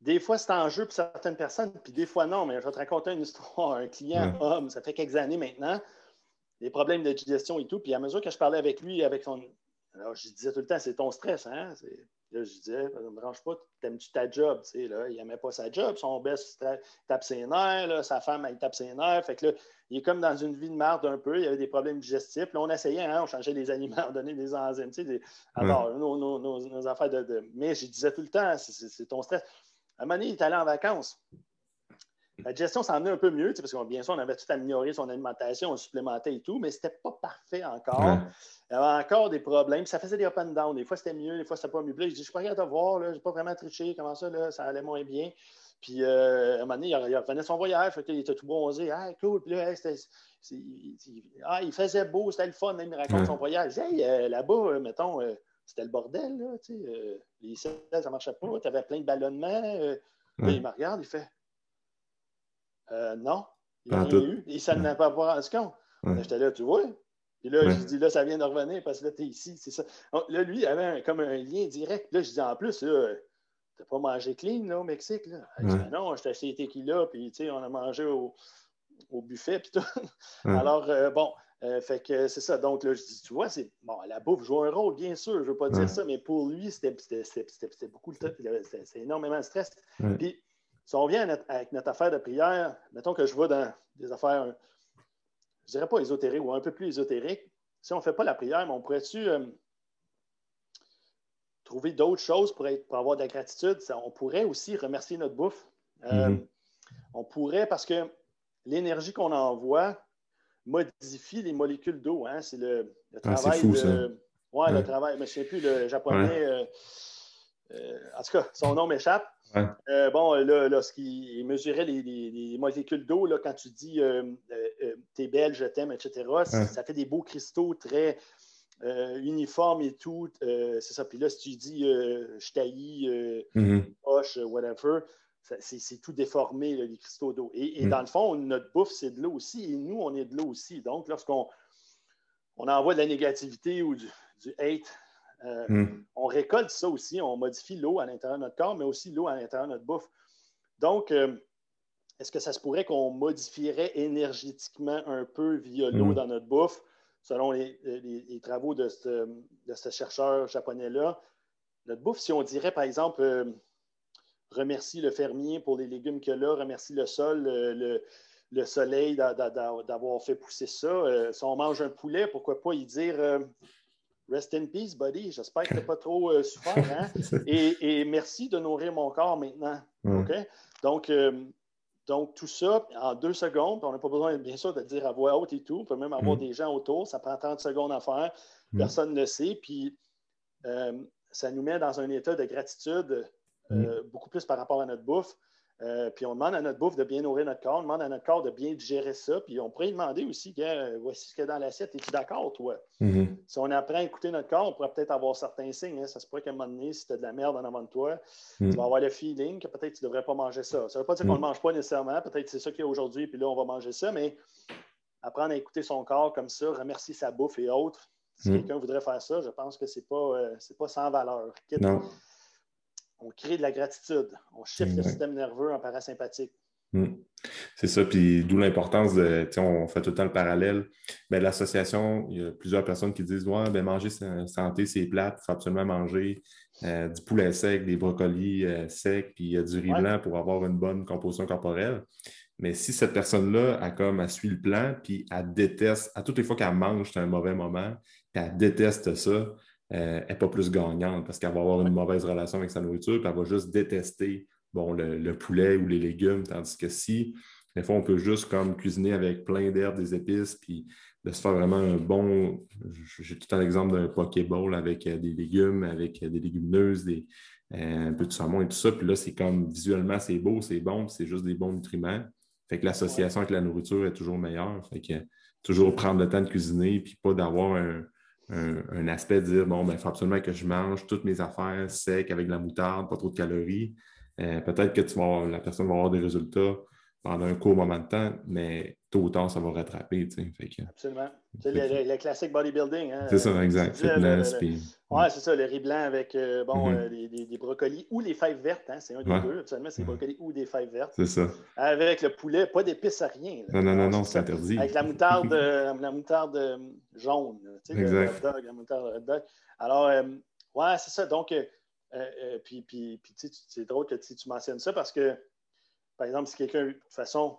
des fois, c'est en jeu pour certaines personnes, puis des fois, non. Mais je vais te raconter une histoire. Un client homme, ça fait quelques années maintenant, des problèmes de digestion et tout. Puis à mesure que je parlais avec lui, avec son, alors, je disais tout le temps, c'est ton stress, hein? Là, je disais, ne me branche pas, t'aimes-tu ta job? là, il n'aimait pas sa job, son best tape ses nerfs, sa femme, elle tape ses nerfs. Fait que là, il est comme dans une vie de merde un peu, il y avait des problèmes digestifs. Là, on essayait, hein, on changeait les aliments, on donnait des enzymes, tu sais, alors, nos, affaires de, Mais je disais tout le temps, c'est ton stress. À un moment donné, il est allé en vacances. La gestion s'en venait un peu mieux, parce que bien sûr, on avait tout amélioré son alimentation, on supplémentait et tout, mais ce n'était pas parfait encore. Il y avait encore des problèmes. Ça faisait des up and down. Des fois, c'était mieux, des fois, c'était pas mieux. Puis je dis, je suis pas capable de voir, je n'ai pas vraiment triché. Comment ça, là, ça allait moins bien. Puis, euh, à un moment donné, il, revenait son voyage. il était tout bronzé. Ah, cool. Puis là, ah, il faisait beau, c'était le fun. Il raconte son voyage. Hey, euh, là-bas, euh, mettons, c'était le bordel. Là, les selles, ça ne marchait pas. Tu avais plein de ballonnements. il me regarde, il fait euh, non, il n'a rien eu. Il s'en a pas rendu compte. J'étais là, tu vois. Puis là, je dis, là, ça vient de revenir parce que là, tu es ici, c'est ça. là, lui, il avait comme un lien direct. Là, je dis, en plus, tu n'as pas mangé clean là, au Mexique. Là. Je dis, non, je t'ai acheté tequila, puis tu sais, on a mangé au, au buffet, puis tout. Alors, euh, bon, euh, fait que c'est ça. Donc, là, je dis, tu vois, c'est bon, la bouffe joue un rôle, bien sûr, je ne veux pas dire ça, mais pour lui, c'était beaucoup le temps, c'est énormément de stress. Puis, si on vient avec notre affaire de prière, mettons que je vois dans des affaires, je dirais pas ésotériques ou un peu plus ésotériques, si on ne fait pas la prière, on pourrait-tu euh, trouver d'autres choses pour, être, pour, avoir de la gratitude? on pourrait aussi remercier notre bouffe. Euh, mm-hmm. On pourrait, parce que l'énergie qu'on envoie modifie les molécules d'eau. Hein? C'est le, ah, travail fou, de. Ouais, le travail, je ne sais plus, le japonais. Euh, en tout cas, son nom m'échappe. Euh, bon, là, lorsqu'il mesurait les, molécules d'eau, quand tu dis euh, euh, t'es belle, je t'aime, etc., ça fait des beaux cristaux très uniformes et tout. c'est ça. Puis là, si tu dis je taillis, mm-hmm. poche, whatever, c'est tout déformé, les cristaux d'eau. Et, mm. dans le fond, notre bouffe, c'est de l'eau aussi. Et nous, on est de l'eau aussi. Donc, lorsqu'on on envoie de la négativité ou du hate euh, hmm. On récolte ça aussi, on modifie l'eau à l'intérieur de notre corps, mais aussi l'eau à l'intérieur de notre bouffe. Donc, euh, est-ce que ça se pourrait qu'on modifierait énergétiquement un peu via l'eau hmm. dans notre bouffe, selon les, travaux de ce, chercheur japonais-là? Notre bouffe, si on dirait, par exemple, euh, remercie le fermier pour les légumes qu'il a, remercie le sol, le, soleil d'avoir fait pousser ça. si on mange un poulet, pourquoi pas y dire Rest in peace, buddy. J'espère que tu n'es pas trop euh, souffert. Hein? et, merci de nourrir mon corps maintenant. OK? Donc, euh, donc, tout ça en deux secondes. On n'a pas besoin, bien sûr, de le dire à voix haute et tout. On peut même avoir mm. des gens autour. Ça prend 30 secondes à faire. Mm. Personne ne le sait. Puis, euh, ça nous met dans un état de gratitude mm. beaucoup plus par rapport à notre bouffe. Euh, puis on demande à notre bouffe de bien nourrir notre corps, on demande à notre corps de bien digérer ça. Puis on pourrait demander aussi, voici ce qu'il y a dans l'assiette, es-tu d'accord, toi? Mm-hmm. Si on apprend à écouter notre corps, on pourrait peut-être avoir certains signes. Hein. Ça se pourrait qu'à un moment donné, si tu as de la merde en avant de toi, tu vas avoir le feeling que peut-être tu ne devrais pas manger ça. Ça ne veut pas dire qu'on ne le mange pas nécessairement, peut-être c'est ça qu'il y a aujourd'hui, puis là, on va manger ça, mais apprendre à écouter son corps comme ça, remercier sa bouffe et autres. Si quelqu'un voudrait faire ça, je pense que ce n'est pas, euh, pas sans valeur. Non on crée de la gratitude. On shift le système nerveux en parasympathique. Hmm. C'est ça, puis d'où l'importance de, on fait tout le temps le parallèle. Ben, l'association, il y a plusieurs personnes qui disent Ouais, ben, manger santé, c'est plate, il faut absolument manger euh, du poulet sec, des brocolis euh, secs, puis du riz blanc pour avoir une bonne composition corporelle. Mais si cette personne-là a comme elle suit le plan, puis elle déteste, à toutes les fois qu'elle mange, c'est un mauvais moment, puis elle déteste ça, n'est euh, pas plus gagnante parce qu'elle va avoir une mauvaise relation avec sa nourriture, puis elle va juste détester bon, le, poulet ou les légumes. Tandis que si, des fois, on peut juste comme cuisiner avec plein d'herbes, des épices, puis de se faire vraiment un bon. J'ai tout un exemple d'un pokéball avec euh, des légumes, avec euh, des légumineuses, des, un peu de saumon et tout ça. Puis là, c'est comme visuellement, c'est beau, c'est bon, c'est juste des bons nutriments. Fait que l'association avec la nourriture est toujours meilleure. Fait que toujours prendre le temps de cuisiner, puis pas d'avoir un, un, aspect de dire bon, ben, il faut absolument que je mange toutes mes affaires secs avec de la moutarde, pas trop de calories. Euh, peut-être que tu vas, la personne va avoir des résultats pendant un court moment de temps, mais tôt ou tard, ça va rattraper. Absolument. C'est le, classique bodybuilding. Hein? C'est ça, exact. Oui, c'est ça, le riz blanc avec euh, bon, mm-hmm. euh, des, brocolis ou les fèves vertes. Hein? C'est un des deux, absolument, c'est des mm-hmm. brocolis ou des fèves vertes. C'est ça. Avec le poulet, pas d'épices à rien. Non, non, non, non, c'est interdit. Avec la moutarde, la moutarde jaune. Tu sais, exact. Le hot dog, la moutarde hot dog. Alors, ouais, c'est ça. Donc, puis, puis, puis c'est drôle que tu mentionnes ça parce que par exemple, si quelqu'un, de toute façon,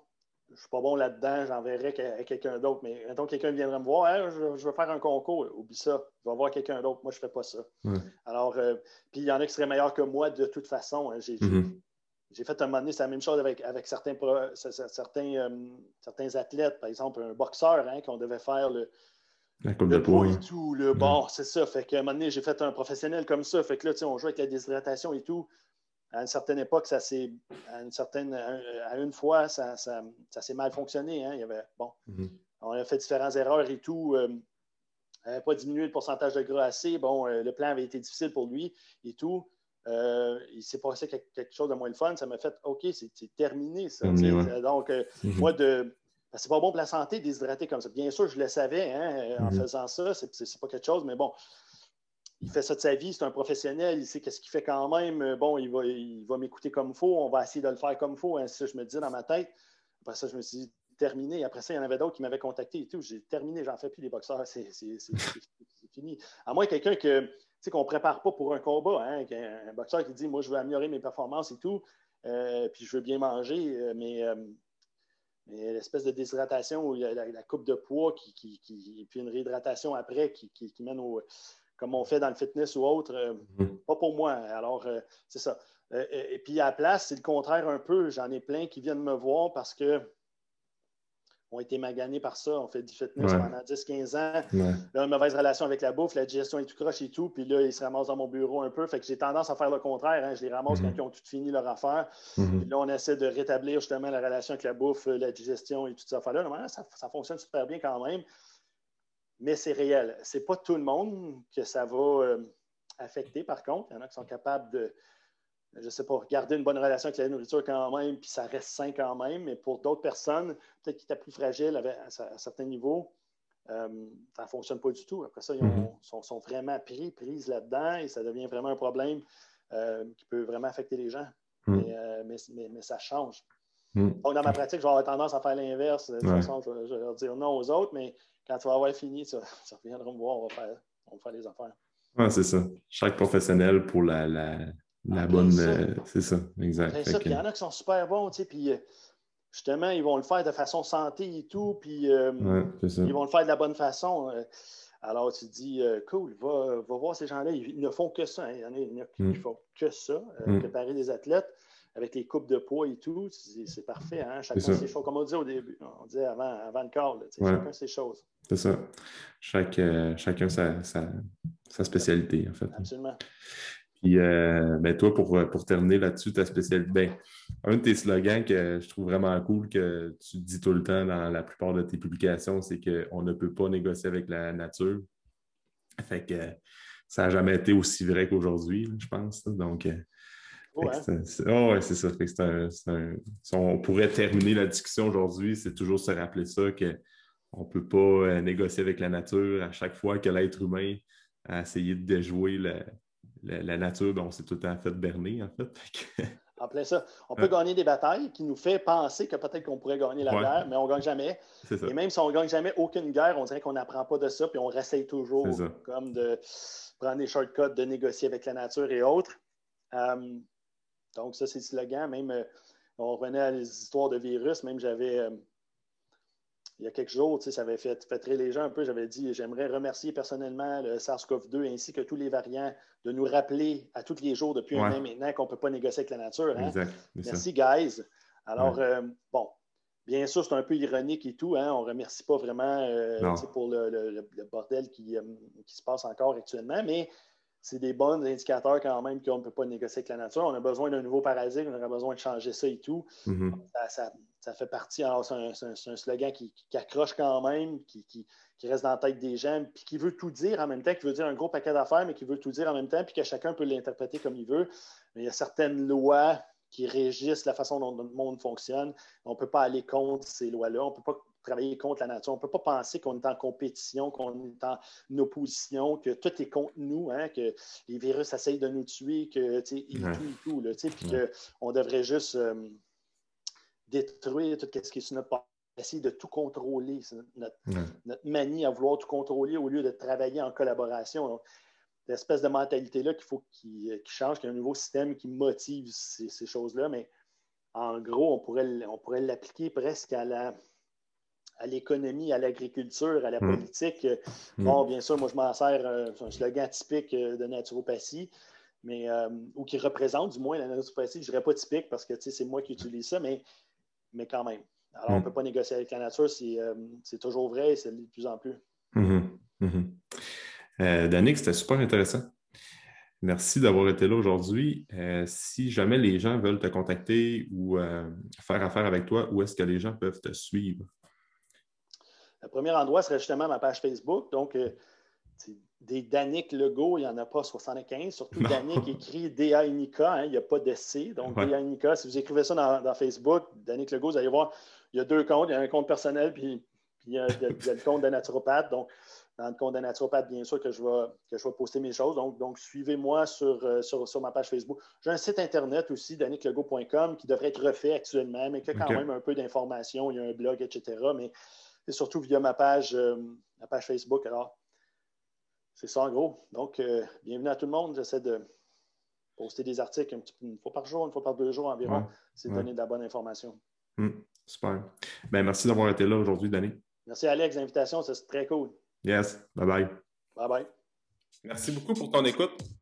je ne suis pas bon là-dedans, j'enverrai à quelqu'un d'autre. Mais mettons, quelqu'un viendrait me voir, je, veux faire un concours, oublie ça, je vais voir quelqu'un d'autre. Moi, je ne fais pas ça. Alors, euh, puis il y en a qui seraient meilleurs que moi de toute façon. Hein. Mm-hmm. J'ai fait un moment donné, c'est la même chose avec, avec certains, certains, euh, certains athlètes, par exemple, un boxeur, hein, qu'on devait faire le, le poids et tout. Le, Bon, c'est ça. Fait qu'à un moment donné, j'ai fait un professionnel comme ça. Fait que là, on joue avec la déshydratation et tout à une certaine époque, ça s'est, à une certaine, à une fois, ça, ça, ça s'est mal fonctionné. Hein. Il y avait, bon, mm-hmm. on a fait différentes erreurs et tout. Euh, n'avait pas diminué le pourcentage de gras assez. Bon, euh, le plan avait été difficile pour lui et tout. Euh, il s'est passé quelque chose de moins le fun. Ça m'a fait OK, c'est, terminé ça. Donc, mm-hmm. moi, de. c'est pas bon pour la santé déshydrater comme ça. Bien sûr, je le savais hein, en mm-hmm. faisant ça. C'est, c'est pas quelque chose, mais bon, il fait ça de sa vie, c'est un professionnel, il sait qu'est-ce qu'il fait quand même. Euh, bon, il va, il va m'écouter comme il faut, on va essayer de le faire comme il faut. Hein, ça, je me dis dans ma tête. Après ça, je me suis dit, terminé. Après ça, il y en avait d'autres qui m'avaient contacté et tout. J'ai terminé, j'en fais plus des boxeurs, c'est fini. À moins quelqu'un que, qu'on ne prépare pas pour un combat, hein, un boxeur qui dit, moi, je veux améliorer mes performances et tout, euh, puis je veux bien manger, euh, mais, l'espèce de déshydratation ou la, coupe de poids, qui, qui, puis une réhydratation après qui, mène au comme on fait dans le fitness ou autre, euh, mhm. pas pour moi. Alors, euh, c'est ça. Euh, et puis à la place, c'est le contraire un peu. J'en ai plein qui viennent me voir parce que ont été maganés par ça. On fait du fitness pendant 10-15 ans. Là, une mauvaise relation avec la bouffe, la digestion est tout croche et tout. Puis là, ils se ramassent dans mon bureau un peu. Fait que j'ai tendance à faire le contraire. Hein. Je les ramasse mhm. quand ils ont tout fini leur affaire. Mhm. Puis là, on essaie de rétablir justement la relation avec la bouffe, la digestion et tout ça. Là, ça, ça fonctionne super bien quand même mais c'est réel. Ce n'est pas tout le monde que ça va euh, affecter, par contre. Il y en a qui sont capables de, je ne sais pas, garder une bonne relation avec la nourriture quand même, puis ça reste sain quand même. Mais pour d'autres personnes, peut-être qui étaient plus fragiles à, certains niveaux, euh, ça ne fonctionne pas du tout. Après ça, ils mm-hmm. sont, vraiment pris, prises là-dedans et ça devient vraiment un problème euh, qui peut vraiment affecter les gens. Mm. mais, ça change. Mm. Donc, dans ma pratique, je vais avoir tendance à faire l'inverse. De toute façon, je, je, vais leur dire non aux autres, mais quand tu vas avoir fini, ça, ça reviendra me voir, on va faire, on va faire les affaires. Oui, c'est ça. Chaque professionnel pour la, la, la ah, bonne. Euh, c'est ça, exact. Ça, il y en a qui sont super bons, tu sais, puis euh, justement, ils vont le faire de façon santé et tout, puis euh, ils vont le faire de la bonne façon. alors, tu te dis, cool, va, va, voir ces gens-là, ils, ne font que ça. Hein. Il y en a, il y en a qui ne mm. font que ça, mm. préparer des athlètes avec les coupes de poids et tout, c'est parfait. Hein? Chacun ses choses. Comme on dit au début, on dit avant, avant le corps, chacun ses choses. C'est ça. Chaque, euh, chacun sa, sa, sa, spécialité, en fait. Absolument. Puis, euh, ben, toi, pour, pour terminer là-dessus, ta spécialité, ben, un de tes slogans que je trouve vraiment cool, que tu dis tout le temps dans la plupart de tes publications, c'est qu'on ne peut pas négocier avec la nature. Fait que ça n'a jamais été aussi vrai qu'aujourd'hui, je pense. Donc, euh, Oh, c'est ça. on pourrait terminer la discussion aujourd'hui, c'est toujours se rappeler ça, qu'on ne peut pas euh, négocier avec la nature à chaque fois que l'être humain a essayé de déjouer la, nature, ben, on s'est tout le temps fait berner, en fait. en plein ça. On peut gagner des batailles qui nous fait penser que peut-être qu'on pourrait gagner la guerre, mais on ne gagne jamais. Et même si on ne gagne jamais aucune guerre, on dirait qu'on n'apprend pas de ça, puis on réessaye toujours comme de prendre des shortcuts, de négocier avec la nature et autres. Euh, donc, ça, c'est le slogan. Même, euh, on revenait à les histoires de virus. Même, j'avais, euh, il y a quelques jours, ça avait fait, fait les gens un peu. J'avais dit, j'aimerais remercier personnellement le SARS-CoV-2 ainsi que tous les variants de nous rappeler à tous les jours depuis un an maintenant qu'on ne peut pas négocier avec la nature. Hein. Merci, guys. Alors, euh, bon, bien sûr, c'est un peu ironique et tout. Hein. On ne remercie pas vraiment pour le, bordel qui, qui, se passe encore actuellement, mais c'est des bons indicateurs quand même qu'on ne peut pas négocier avec la nature. On a besoin d'un nouveau paradigme, on aurait besoin de changer ça et tout. Mm-hmm. ça, fait partie, alors c'est un, slogan qui, accroche quand même, qui, reste dans la tête des gens, puis qui veut tout dire en même temps, qui veut dire un gros paquet d'affaires, mais qui veut tout dire en même temps, puis que chacun peut l'interpréter comme il veut. Mais il y a certaines lois qui régissent la façon dont le monde fonctionne. On ne peut pas aller contre ces lois-là. On ne peut pas travailler contre la nature. On ne peut pas penser qu'on est en compétition, qu'on est en opposition, que tout est contre nous, hein, que les virus essayent de nous tuer, que ils ouais. tout, tout, puis qu'on devrait juste euh, détruire tout ce qui est sur notre essayer de tout contrôler. Notre, notre, manie à vouloir tout contrôler au lieu de travailler en collaboration. L'espèce de mentalité-là qu'il faut qu'il change, qu'il y ait un nouveau système qui motive ces, ces choses-là, mais en gros, on pourrait, on pourrait l'appliquer presque à la, à l'économie, à l'agriculture, à la mm. politique. Mm. Bon, bien sûr, moi, je m'en sers, euh, un slogan typique euh, de naturopathie, mais, euh, ou qui représente du moins la naturopathie. Je ne dirais pas typique parce que c'est moi qui utilise ça, mais, mais quand même. Alors, on ne mm. peut pas négocier avec la nature, c'est toujours vrai et c'est de plus en plus. Mm-hmm. Mm-hmm. Danick, c'était super intéressant. Merci d'avoir été là aujourd'hui. si jamais les gens veulent te contacter ou faire affaire avec toi, où est-ce que les gens peuvent te suivre? Le premier endroit serait justement ma page Facebook. Donc, euh, des Danick Legault, il n'y en a pas 75. Surtout Danick écrit D-A-N-I-K, hein, il n'y a pas de C. Donc, D-A-N-I-K, si vous écrivez ça dans, Facebook, Danick Legault, vous allez voir, il y a deux comptes. Il y a un compte personnel, puis, il, y a, le compte de naturopathe. Donc, dans le compte de naturopathe, bien sûr, que je vais, que je vais poster mes choses. Donc, donc suivez-moi sur, euh, sur, sur, ma page Facebook. J'ai un site Internet aussi, danicklegault.com, qui devrait être refait actuellement, mais qui a quand même un peu d'informations. Il y a un blog, etc. Mais c'est surtout via ma page, euh, ma page Facebook. Alors, c'est ça en gros. Donc, euh, bienvenue à tout le monde. J'essaie de poster des articles une fois par jour, une fois par deux jours environ. c'est donner de la bonne information. Hmm, super. Ben, merci d'avoir été là aujourd'hui, Danny. Merci, Alex, l'invitation. C'est très cool. Yes. Bye bye. Bye bye. Merci beaucoup pour ton écoute.